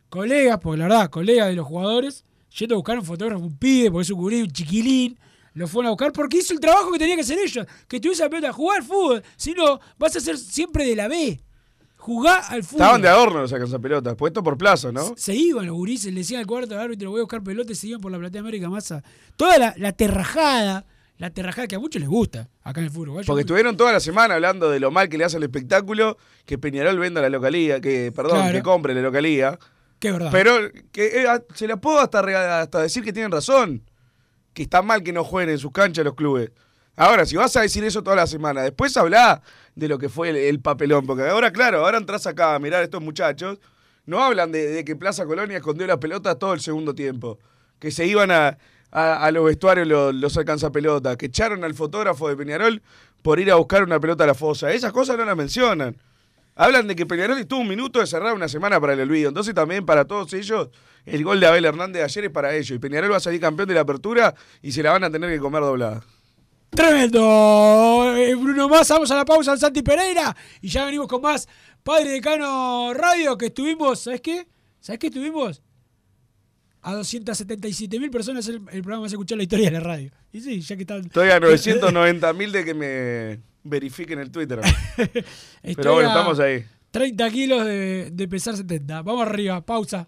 colegas, porque la verdad, colegas de los jugadores, yendo a buscar un fotógrafo, un pibe, porque es un curí, un chiquilín, lo fueron a buscar porque hizo el trabajo que tenía que hacer ellos, que estuviese a pelota, jugar fútbol. Si no, vas a ser siempre de la B. Jugá al fútbol. Estaban de adorno los alcanzapelotas, puesto por plaza, ¿no? Se iban los gurises, le decían al cuarto árbitro, voy a buscar pelotas, se iban por la Platea América Massa. Toda la, la terrajada, la terrajada que a muchos les gusta acá en el fútbol. Porque estuvieron toda la semana hablando de lo mal que le hace el espectáculo, que Peñarol venda la localía, que, perdón, Claro. que compre la localía. Que verdad. Pero que eh, se la puedo hasta, hasta decir que tienen razón. Que está mal que no jueguen en sus canchas los clubes. Ahora, si vas a decir eso toda la semana, después habla de lo que fue el, el papelón. Porque ahora, claro, ahora entras acá a mirar a estos muchachos. No hablan de, que Plaza Colonia escondió las pelotas todo el segundo tiempo. Que se iban a, a- a los vestuarios los, los alcanzapelotas. Que echaron al fotógrafo de Peñarol por ir a buscar una pelota a la fosa. Esas cosas no las mencionan. Hablan de que Peñarol estuvo un minuto de cerrar una semana para el olvido. Entonces también para todos ellos, el gol de Abel Hernández de ayer es para ellos. Y Peñarol va a salir campeón de la apertura y se la van a tener que comer doblada. Tremendo. Eh, Bruno Más, vamos a la pausa al Santi Pereira y ya venimos con más Padre Decano Radio que estuvimos, ¿sabes qué? ¿Sabes qué estuvimos? A 277 mil personas el, el programa más escuchado en la historia de la radio. Y sí, ya que están... Estoy a 990 mil de que me verifiquen el Twitter. Pero bueno, estamos ahí. 30 kilos de, de pesar 70. Vamos arriba, pausa.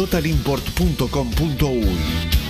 www.totalimport.com.uy.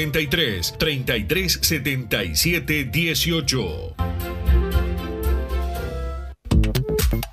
093 33 77 18.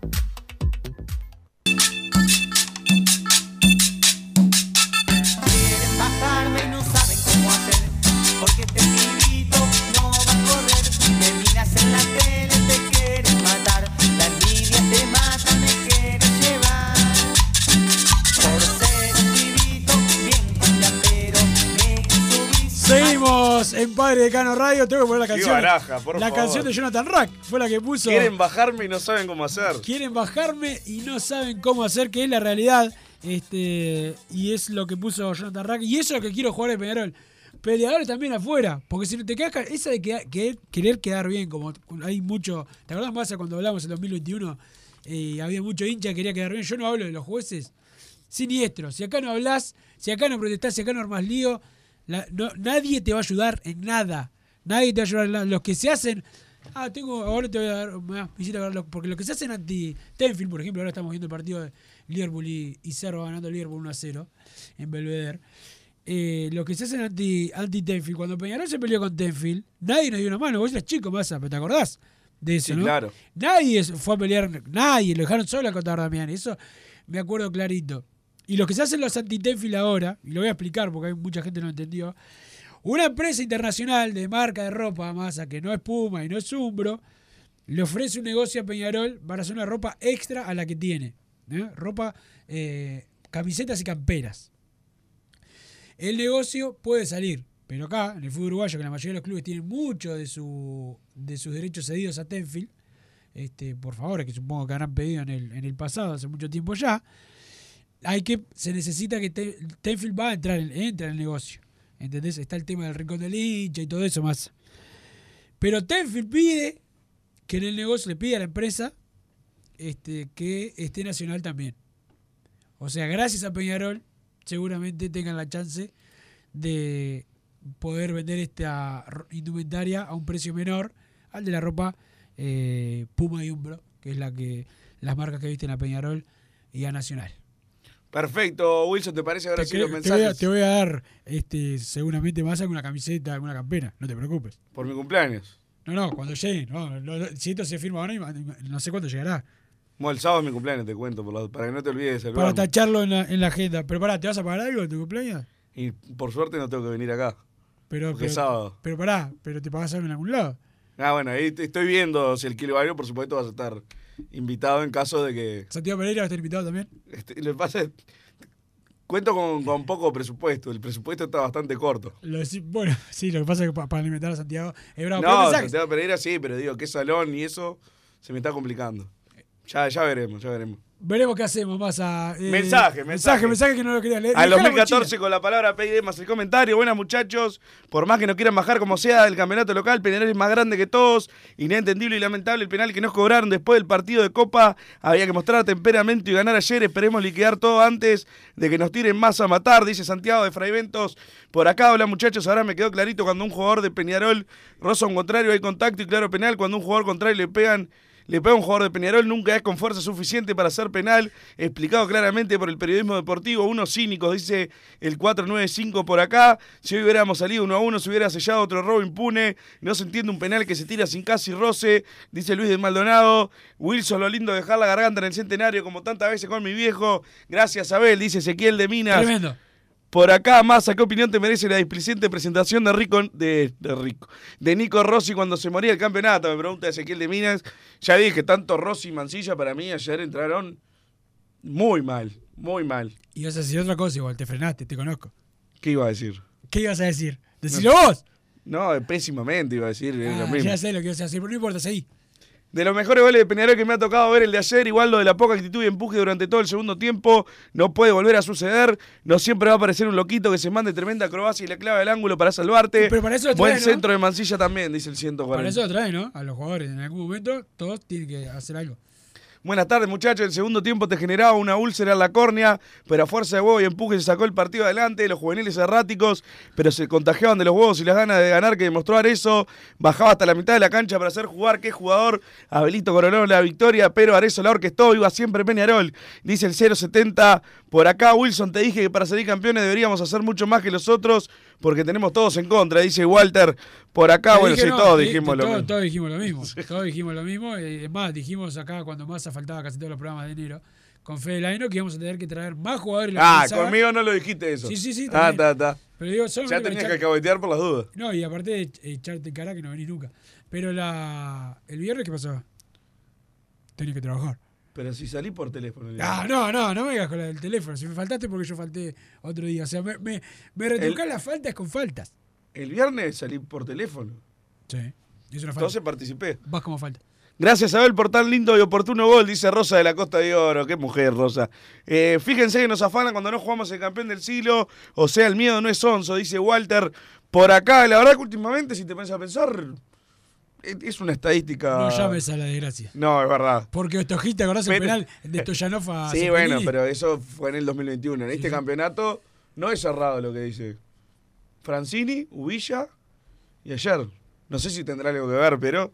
thank you en Padre de Cano Radio. Tengo que poner la canción. baraja, por la favor. canción de Jonathan Rack fue la que puso. Quieren bajarme y no saben cómo hacer. Quieren bajarme y no saben cómo hacer, que es la realidad. Este, y es lo que puso Jonathan Rack. Y eso es lo que quiero jugar de Peñarol. Peleadores también afuera. Porque si no te quedas. Esa de que, que- querer quedar bien, como hay mucho. ¿Te acordás más cuando hablamos en 2021? Eh, había mucho hincha que quería quedar bien. Yo no hablo de los jueces siniestros. Si acá no hablas, si acá no protestás, si acá no armas lío, la- no- nadie te va a ayudar en nada. Nadie te va a ayudar en nada. Los que se hacen. Ah, tengo. Ahora te voy a dar. me hiciste Porque los que se hacen anti. Tenfield, por ejemplo, ahora estamos viendo el partido de Liverpool y, y Cerro ganando Liverpool 1 a 0 en Belvedere. Eh, los que se hacen anti, anti Tenfield, cuando Peñarol se peleó con Tenfield, nadie nos dio una mano. Vos eras chico, pero ¿te acordás de eso, Sí, no? claro. Nadie fue a pelear, nadie, lo dejaron solo a contar Damián. Eso me acuerdo clarito. Y los que se hacen los anti-Tenfield ahora, y lo voy a explicar porque hay mucha gente que no entendió, una empresa internacional de marca de ropa, Massa, que no es Puma y no es Umbro, le ofrece un negocio a Peñarol para hacer una ropa extra a la que tiene. ¿eh? Ropa, eh, camisetas y camperas. El negocio puede salir, pero acá, en el fútbol uruguayo, que la mayoría de los clubes tienen mucho de, su, de sus derechos cedidos a Tenfield, este, por favor, que supongo que habrán pedido en el, en el pasado, hace mucho tiempo ya, hay que, se necesita que Te- Tenfield va a entrar, en- entra en el negocio. ¿Entendés? Está el tema del rincón del hincha y todo eso más. Pero Tenfield pide que en el negocio le pide a la empresa este, que esté nacional también. O sea, gracias a Peñarol, seguramente tengan la chance de poder vender esta indumentaria a un precio menor al de la ropa eh, Puma y Umbro, que es la que las marcas que visten a Peñarol y a Nacional. Perfecto, Wilson, ¿te parece ahora Te, sí los creo- te voy a, mensajes? te voy a dar este, seguramente más alguna camiseta, alguna campera, no te preocupes. Por mi cumpleaños. No, no, cuando llegue, no, no, si esto se firma ahora, no sé cuándo llegará. Bueno, el sábado es mi cumpleaños, te cuento, por la- para que no te olvides de Para tacharlo en la, en la agenda. Pero pará, ¿te vas a pagar algo en tu cumpleaños? Y por suerte no tengo que venir acá. Pero, Porque es pero, sábado. pero pará, pero te pagas algo en algún lado. Ah, bueno, ahí te- estoy viendo si el kilo algo, por supuesto vas a estar invitado en caso de que... Santiago Pereira va a estar invitado también. Este, lo que pasa es, cuento con, con poco presupuesto, el presupuesto está bastante corto. Lo bueno, sí, lo que pasa es que pa- para alimentar a Santiago es bravo. No, Santiago Pereira sí, pero digo, qué salón y eso se me está complicando. Ya, ya veremos, ya veremos. veremos qué hacemos más a. eh, Mensaje, mensaje. mensaje. que no lo quería leer. Al Dejá la 2014 con la palabra PID más el comentario. Buenas muchachos, por más que no quieran bajar como sea del campeonato local, Peñarol es más grande que todos. Inentendible y lamentable el penal que nos cobraron después del partido de Copa. Había que mostrar temperamento y ganar ayer. Esperemos liquidar todo antes de que nos tiren más a matar, dice Santiago de Fraiventos. Por acá, hola muchachos, ahora me quedó clarito cuando un jugador de Peñarol roza un contrario, hay contacto y claro penal. Cuando un jugador contrario le pegan le pega un jugador de Peñarol, nunca es con fuerza suficiente para ser penal, explicado claramente por el periodismo deportivo, unos cínicos, dice el 495 por acá, si hoy hubiéramos salido uno a uno, se hubiera sellado otro robo impune, no se entiende un penal que se tira sin casi roce, dice Luis de Maldonado, Wilson, lo lindo de dejar la garganta en el centenario, como tantas veces con mi viejo, gracias Abel, dice Ezequiel de Minas. Tremendo. Por acá, Massa, ¿qué opinión te merece la displicente presentación de Rico, de, de Rico, de Nico Rossi cuando se moría el campeonato? Me pregunta Ezequiel de Minas. Ya dije, tanto Rossi y Mancilla para mí ayer entraron muy mal, muy mal. Y vas a decir otra cosa igual, te frenaste, te conozco. ¿Qué iba a decir? ¿Qué ibas a decir? Decilo vos. No, pésimamente iba a decir es lo Ah, mismo. ya sé lo que ibas a decir, pero no importa, seguí. De los mejores goles de Peñarol que me ha tocado ver el de ayer, igual lo de la poca actitud y empuje durante todo el segundo tiempo, no puede volver a suceder. No siempre va a aparecer un loquito que se mande tremenda acrobacia y le clava el ángulo para salvarte. Pero para eso lo Buen centro de Mancilla también, dice el 140. Para eso lo trae, ¿no? A los jugadores. En algún momento todos tienen que hacer algo. Buenas tardes, muchachos. El segundo tiempo te generaba una úlcera en la córnea, pero a fuerza de huevo y empuje se sacó el partido adelante. Los juveniles erráticos, pero se contagiaban de los huevos y las ganas de ganar que demostró Arezo. Bajaba hasta la mitad de la cancha para hacer jugar. Qué jugador. Abelito coronó la victoria, pero Arezo la orquestó. Iba siempre Peñarol. Dice el 070. Por acá, Wilson, te dije que para salir campeones deberíamos hacer mucho más que los otros porque tenemos todos en contra. Dice Walter. Por acá, bueno, sí, no, todos dijimos lo mismo. Todos dijimos lo mismo. Todos dijimos lo mismo. eh, Es más, dijimos acá cuando más faltaba casi todos los programas de enero con Fede Laino que íbamos a tener que traer más jugadores. Ah, conmigo no lo dijiste eso. Sí, sí, sí. Ah, está, está. Pero digo, solo Ya tenías echar- que cabotear por las dudas. No, y aparte de ech- echarte en cara que no venís nunca. Pero la el viernes, ¿qué pasó? Tenía que trabajar. Pero si salí por teléfono. Ah, no, no, no me digas con la del teléfono. Si me faltaste porque yo falté otro día. O sea, me, me, me retrucás las faltas con faltas. El viernes salí por teléfono. Sí. Es una falta. Entonces participé. Vas como falta. Gracias, Abel, por tan lindo y oportuno gol, dice Rosa de la Costa de Oro. Qué mujer, Rosa. Eh, fíjense que nos afanan cuando no jugamos el campeón del siglo. O sea, el miedo no es onzo, dice Walter. Por acá, la verdad que últimamente, si te pones a pensar, es una estadística. No llames a la desgracia. No, es verdad. Porque Ostojita, ¿te acordás el penal de Stoyanov a Sí, Cepelini? bueno, pero eso fue en el 2021. En este campeonato no es cerrado lo que dice Francini, Ubilla y ayer. No sé si tendrá algo que ver, pero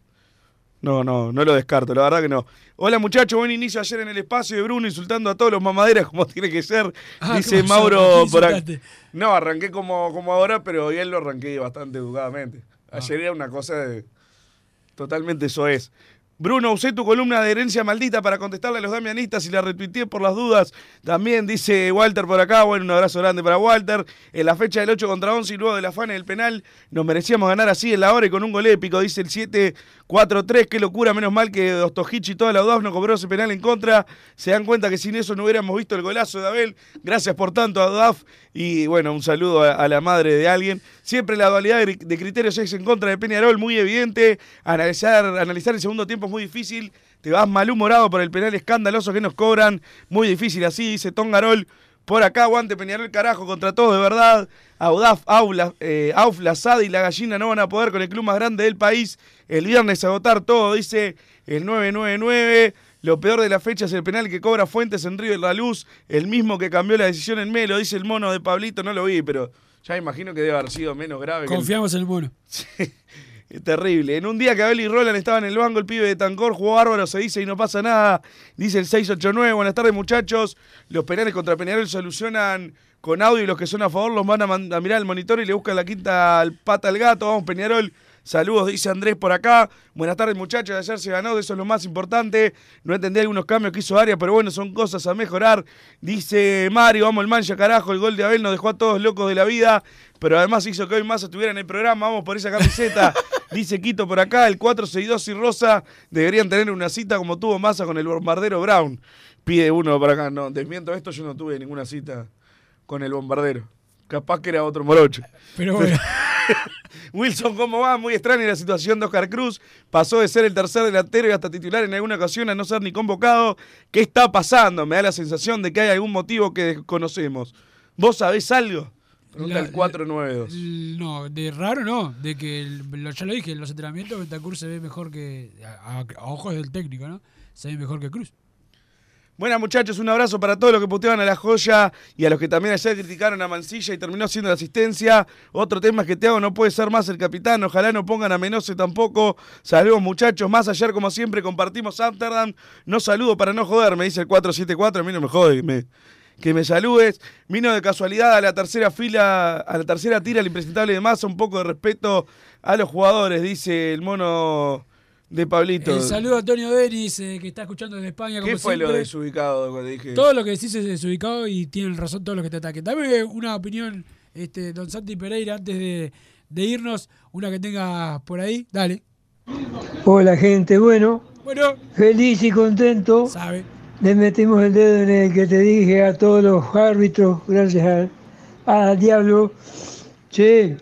no, no, no lo descarto, la verdad que no. Hola muchachos, buen inicio ayer en el espacio de Bruno insultando a todos los mamaderas como tiene que ser, Ah, dice ¿cómo Mauro por insultaste? No, arranqué como, como ahora, pero hoy él lo arranqué bastante educadamente. Ah. Ayer era una cosa de... Totalmente eso es. Bruno, usé tu columna de herencia maldita para contestarle a los damianistas y la retuiteé por las dudas. También dice Walter por acá. Bueno, un abrazo grande para Walter. En la fecha del 8 contra 11 y luego del afán del penal, nos merecíamos ganar así en la hora y con un gol épico. Dice el 7-4-3. Qué locura. Menos mal que Dostojic y toda la UDAF no cobró ese penal en contra. Se dan cuenta que sin eso no hubiéramos visto el golazo de Abel. Gracias por tanto a UDAF. Y bueno, un saludo a, la madre de alguien. Siempre la dualidad de, de criterios es en contra de Peñarol, muy evidente. Analizar, analizar el segundo tiempo es muy difícil. te vas malhumorado por el penal escandaloso que nos cobran. Muy difícil así, dice Tongarol. Por acá, aguante Peñarol, carajo, contra todos, de verdad. Audaf, Aula, eh, Auf, la Sada y la Gallina no van a poder con el club más grande del país. El viernes agotar todo, dice el 999. Lo peor de la fecha es el penal que cobra Fuentes en Río de la Luz, el mismo que cambió la decisión en Melo, dice el mono de Pablito, no lo vi, pero ya imagino que debe haber sido menos grave. que el- Confiamos en el mono. Terrible. En un día que Abel y Roland estaban en el banco, el pibe de Tancor jugó bárbaro, se dice y no pasa nada. Dice el 689. Buenas tardes, muchachos. Los penales contra Peñarol solucionan con audio y los que son a favor los van a mirar el monitor y le buscan la quinta al pata al gato. Vamos, Peñarol. Saludos, dice Andrés por acá. Buenas tardes, muchachos. Ayer se ganó, eso es lo más importante. No entendí algunos cambios que hizo Arias, pero bueno, son cosas a mejorar. Dice Mario, vamos el mancha, carajo. El gol de Abel nos dejó a todos locos de la vida, pero además hizo que hoy Massa estuviera en el programa. Vamos por esa camiseta. Dice Quito por acá, el 462 y Rosa deberían tener una cita como tuvo Massa con el bombardero Brown. Pide uno para acá. No, desmiento esto, yo no tuve ninguna cita con el bombardero. Capaz que era otro morocho. Pero bueno. Wilson, ¿cómo va? Muy extraña la situación de Oscar Cruz. Pasó de ser el tercer delantero y hasta titular en alguna ocasión a no ser ni convocado. ¿Qué está pasando? Me da la sensación de que hay algún motivo que desconocemos. ¿Vos sabés algo? Pregunta el 492. L- No, de raro no, de que el- ya lo dije, en los entrenamientos Bentancur se ve mejor que, a ojos del técnico, ¿no? Se ve mejor que Cruz. Buenas muchachos, un abrazo para todos los que puteaban a la joya y a los que también ayer criticaron a Mancilla y terminó siendo la asistencia. Otro tema es que Teago no puede ser más el capitán, ojalá no pongan a Menose tampoco. Saludos muchachos, más ayer como siempre compartimos Amsterdam. No saludo para no joder, me dice el 474, a mí no me jode que me, que me saludes. Vino de casualidad a la tercera fila, a la tercera tira el impresentable de masa, un poco de respeto a los jugadores, dice el mono de Pablito. El saludo a Antonio Denis, eh, que está escuchando desde España. ¿Qué como fue lo desubicado cuando dije? Todo lo que decís es desubicado y tienen razón todos los que te ataquen. Dame una opinión, este, don Santi Pereira, antes de, de irnos, una que tengas por ahí. Dale. Hola gente, bueno, Bueno, feliz y contento. sabe. Le metimos el dedo en el que te dije a todos los árbitros, gracias al, al diablo. Che,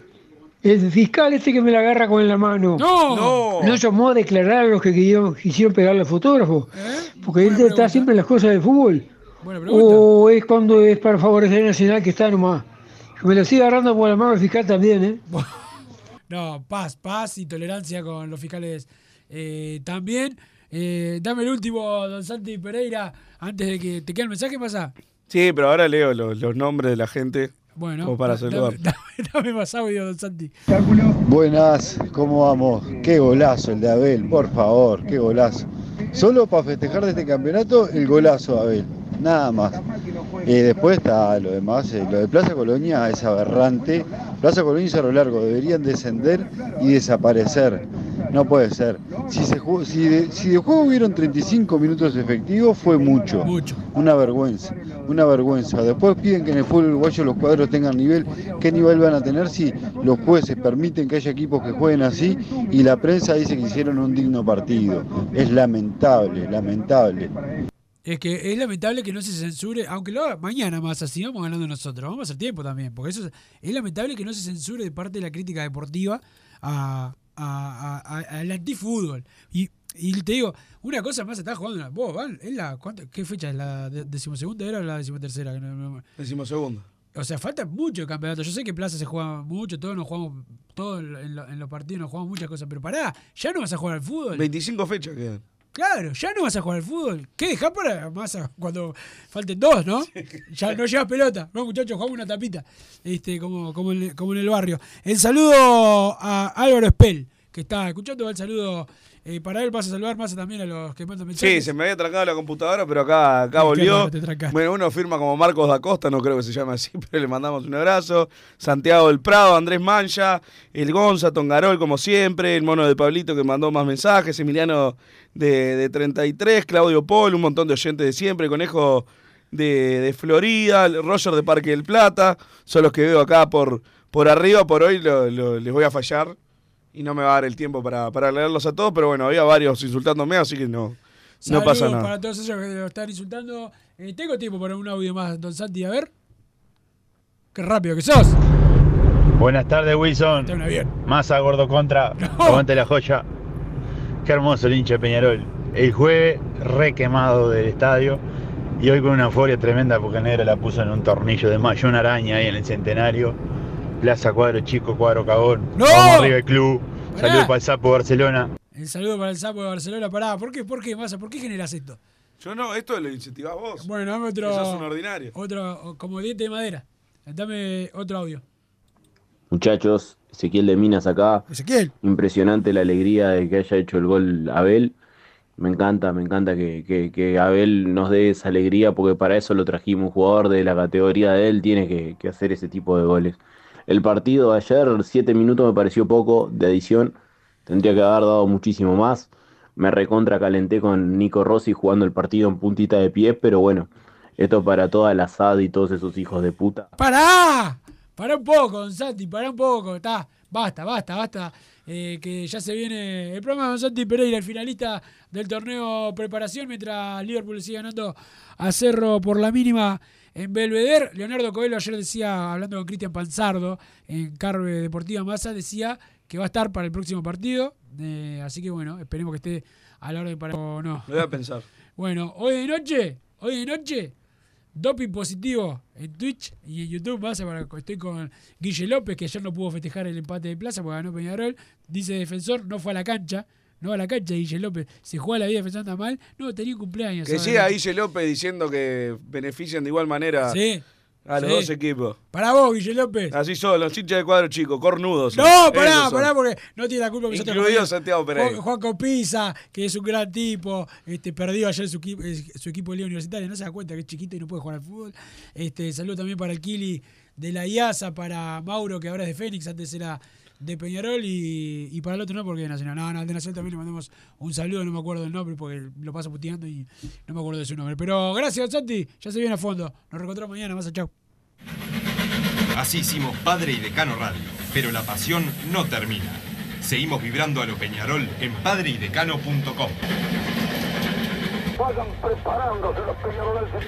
el fiscal este que me la agarra con la mano. No. No llamó a declarar a los que quisieron, quisieron pegarle al fotógrafo. ¿Eh? Porque él está siempre en las cosas del fútbol. O es cuando es para favorecer a Nacional que está nomás. Que me lo sigue agarrando por la mano el fiscal también, ¿eh? No, paz, paz y tolerancia con los fiscales eh, también. Eh, dame el último, don Santi Pereira, antes de que te quede el mensaje, pasa. Sí, pero ahora leo los, los nombres de la gente. Bueno, Como para da- saludar. dame, dame- dame más audio, don Santi. Buenas, ¿cómo vamos? Qué golazo el de Abel, por favor, qué golazo. Solo para festejar de este campeonato el golazo de Abel, nada más. Y después está lo demás, eh, lo de Plaza Colonia es aberrante. Plaza Colonia y Cerro Largo deberían descender y desaparecer. No puede ser. Si, se jugó- si, de, si de juego hubieron 35 minutos efectivos fue mucho. Una vergüenza, una vergüenza. Después piden que en el fútbol uruguayo los cuadros tengan nivel. ¿Qué nivel van a tener si los jueces permiten que haya equipos que jueguen así y la prensa dice que hicieron un digno partido? Es lamentable, lamentable. Es que es lamentable que no se censure, aunque lo haga mañana más así, vamos ganando nosotros, vamos a hacer tiempo también, porque eso es, es lamentable que no se censure de parte de la crítica deportiva a, a- a- al antifútbol. Y, y te digo, una cosa más está jugando, vos, Val, es la, ¿cuánto- ¿qué fecha es? ¿La de- decimosegunda era o la decimotercera? Decimosegundo. O sea, falta mucho campeonato. Yo sé que en Plaza se juega mucho, todos nos jugamos, todos en, lo- en los partidos nos jugamos muchas cosas, pero pará, ya no vas a jugar al fútbol. 25 fechas quedan. Claro, ya no vas a jugar al fútbol. ¿Qué dejás para más a- cuando falten dos, no? Ya no llevas pelota. No, muchachos, jugamos una tapita. Este, como, como, en, como en el barrio. El saludo a Álvaro Espel, que está escuchando. El saludo eh, para él. Vas a saludar más también a los que mandan Sí, mensajes. se me había trancado la computadora, pero acá, acá volvió. Bueno, uno firma como Marcos da Costa, no creo que se llame así, pero le mandamos un abrazo. Santiago del Prado, Andrés Mancha, el Gonza, Tongarol, como siempre, el mono de Pablito que mandó más mensajes, Emiliano de, de 33, Claudio Paul, un montón de oyentes de siempre, Conejo de, de Florida, Roger de Parque del Plata, son los que veo acá por, por arriba, por hoy lo- lo- les voy a fallar y no me va a dar el tiempo para, para leerlos a todos, pero bueno, había varios insultándome, así que no, no pasa nada. para todos ellos que lo están insultando. Eh, tengo tiempo para un audio más, don Santi. A ver. Qué rápido que sos. Buenas tardes, Wilson. Te bien. Gordo contra. Aguante la joya. Qué hermoso el hincha de Peñarol. el jueves re quemado del estadio y hoy con una euforia tremenda porque el negro la puso en un tornillo de mayo, una araña ahí en el centenario. Plaza Cuadro Chico, Cuadro Cagón. ¡No! Vamos arriba el club. Pará. Saludos para el Sapo Barcelona. El saludo para el sapo de Barcelona. Pará, ¿por qué? ¿Por qué, Massa? ¿Por qué generas esto? Yo no, esto lo incentivás vos. Bueno, dame otro. Eso es un ordinario. Otro, como diente de madera. Dame otro audio. Muchachos, Ezequiel de Minas acá. Ezequiel. Impresionante la alegría de que haya hecho el gol Abel. Me encanta, me encanta que, que- que Abel nos dé esa alegría porque para eso lo trajimos. Un jugador de la categoría de él tiene que, que hacer ese tipo de goles. El partido de ayer, siete minutos me pareció poco de adición. Tendría que haber dado muchísimo más. Me recontra calenté con Nico Rossi jugando el partido en puntita de pies, pero bueno, esto para toda la SAD y todos esos hijos de puta. ¡Pará! Pará un poco, Don Santi, pará un poco. Está, basta, basta, basta. eh, que ya se viene el programa de Don Santi Pereira, el finalista del torneo preparación, mientras Liverpool sigue ganando a Cerro por la mínima en Belvedere. Leonardo Coelho ayer decía, hablando con Cristian Panzardo en Carve Deportiva Massa, decía que va a estar para el próximo partido. eh, así que bueno, esperemos que esté a la hora de parar. o no. Lo voy a pensar. Bueno, hoy de noche, hoy de noche, doping positivo en Twitch y en YouTube. Más estoy con Guille López, que ayer no pudo festejar el empate de plaza porque ganó Peñarol. Dice defensor, no fue a la cancha. No va a la cancha, Guille López. Se juega la vida defensor anda mal. No, tenía un cumpleaños. Que siga Guille López diciendo que benefician de igual manera Sí, a los sí. dos equipos. Para vos, Guille López. Así son, los hinchas de cuadro chico, cornudos. son. No, pará, pará, porque no tiene la culpa que Incluido Santiago Pereira. Juan, Juan Copiza, que es un gran tipo, este, perdió ayer su, equipo- eh, su equipo de Liga Universitaria, no se da cuenta que es chiquito y no puede jugar al fútbol. Este, saludo también para el Kili de la IASA, para Mauro, que ahora es de Fénix, antes era de Peñarol, y, y para el otro no, porque es Nacional. No, no, al de Nacional también le mandamos un saludo, no me acuerdo el nombre, porque lo paso puteando y no me acuerdo de su nombre. Pero gracias, Santi, ya se viene a fondo. Nos reencontramos mañana, más chao. Así hicimos Padre y Decano Radio, pero la pasión no termina. Seguimos vibrando a lo Peñarol en padreidecano.com. Vayan preparándose los peñaroles.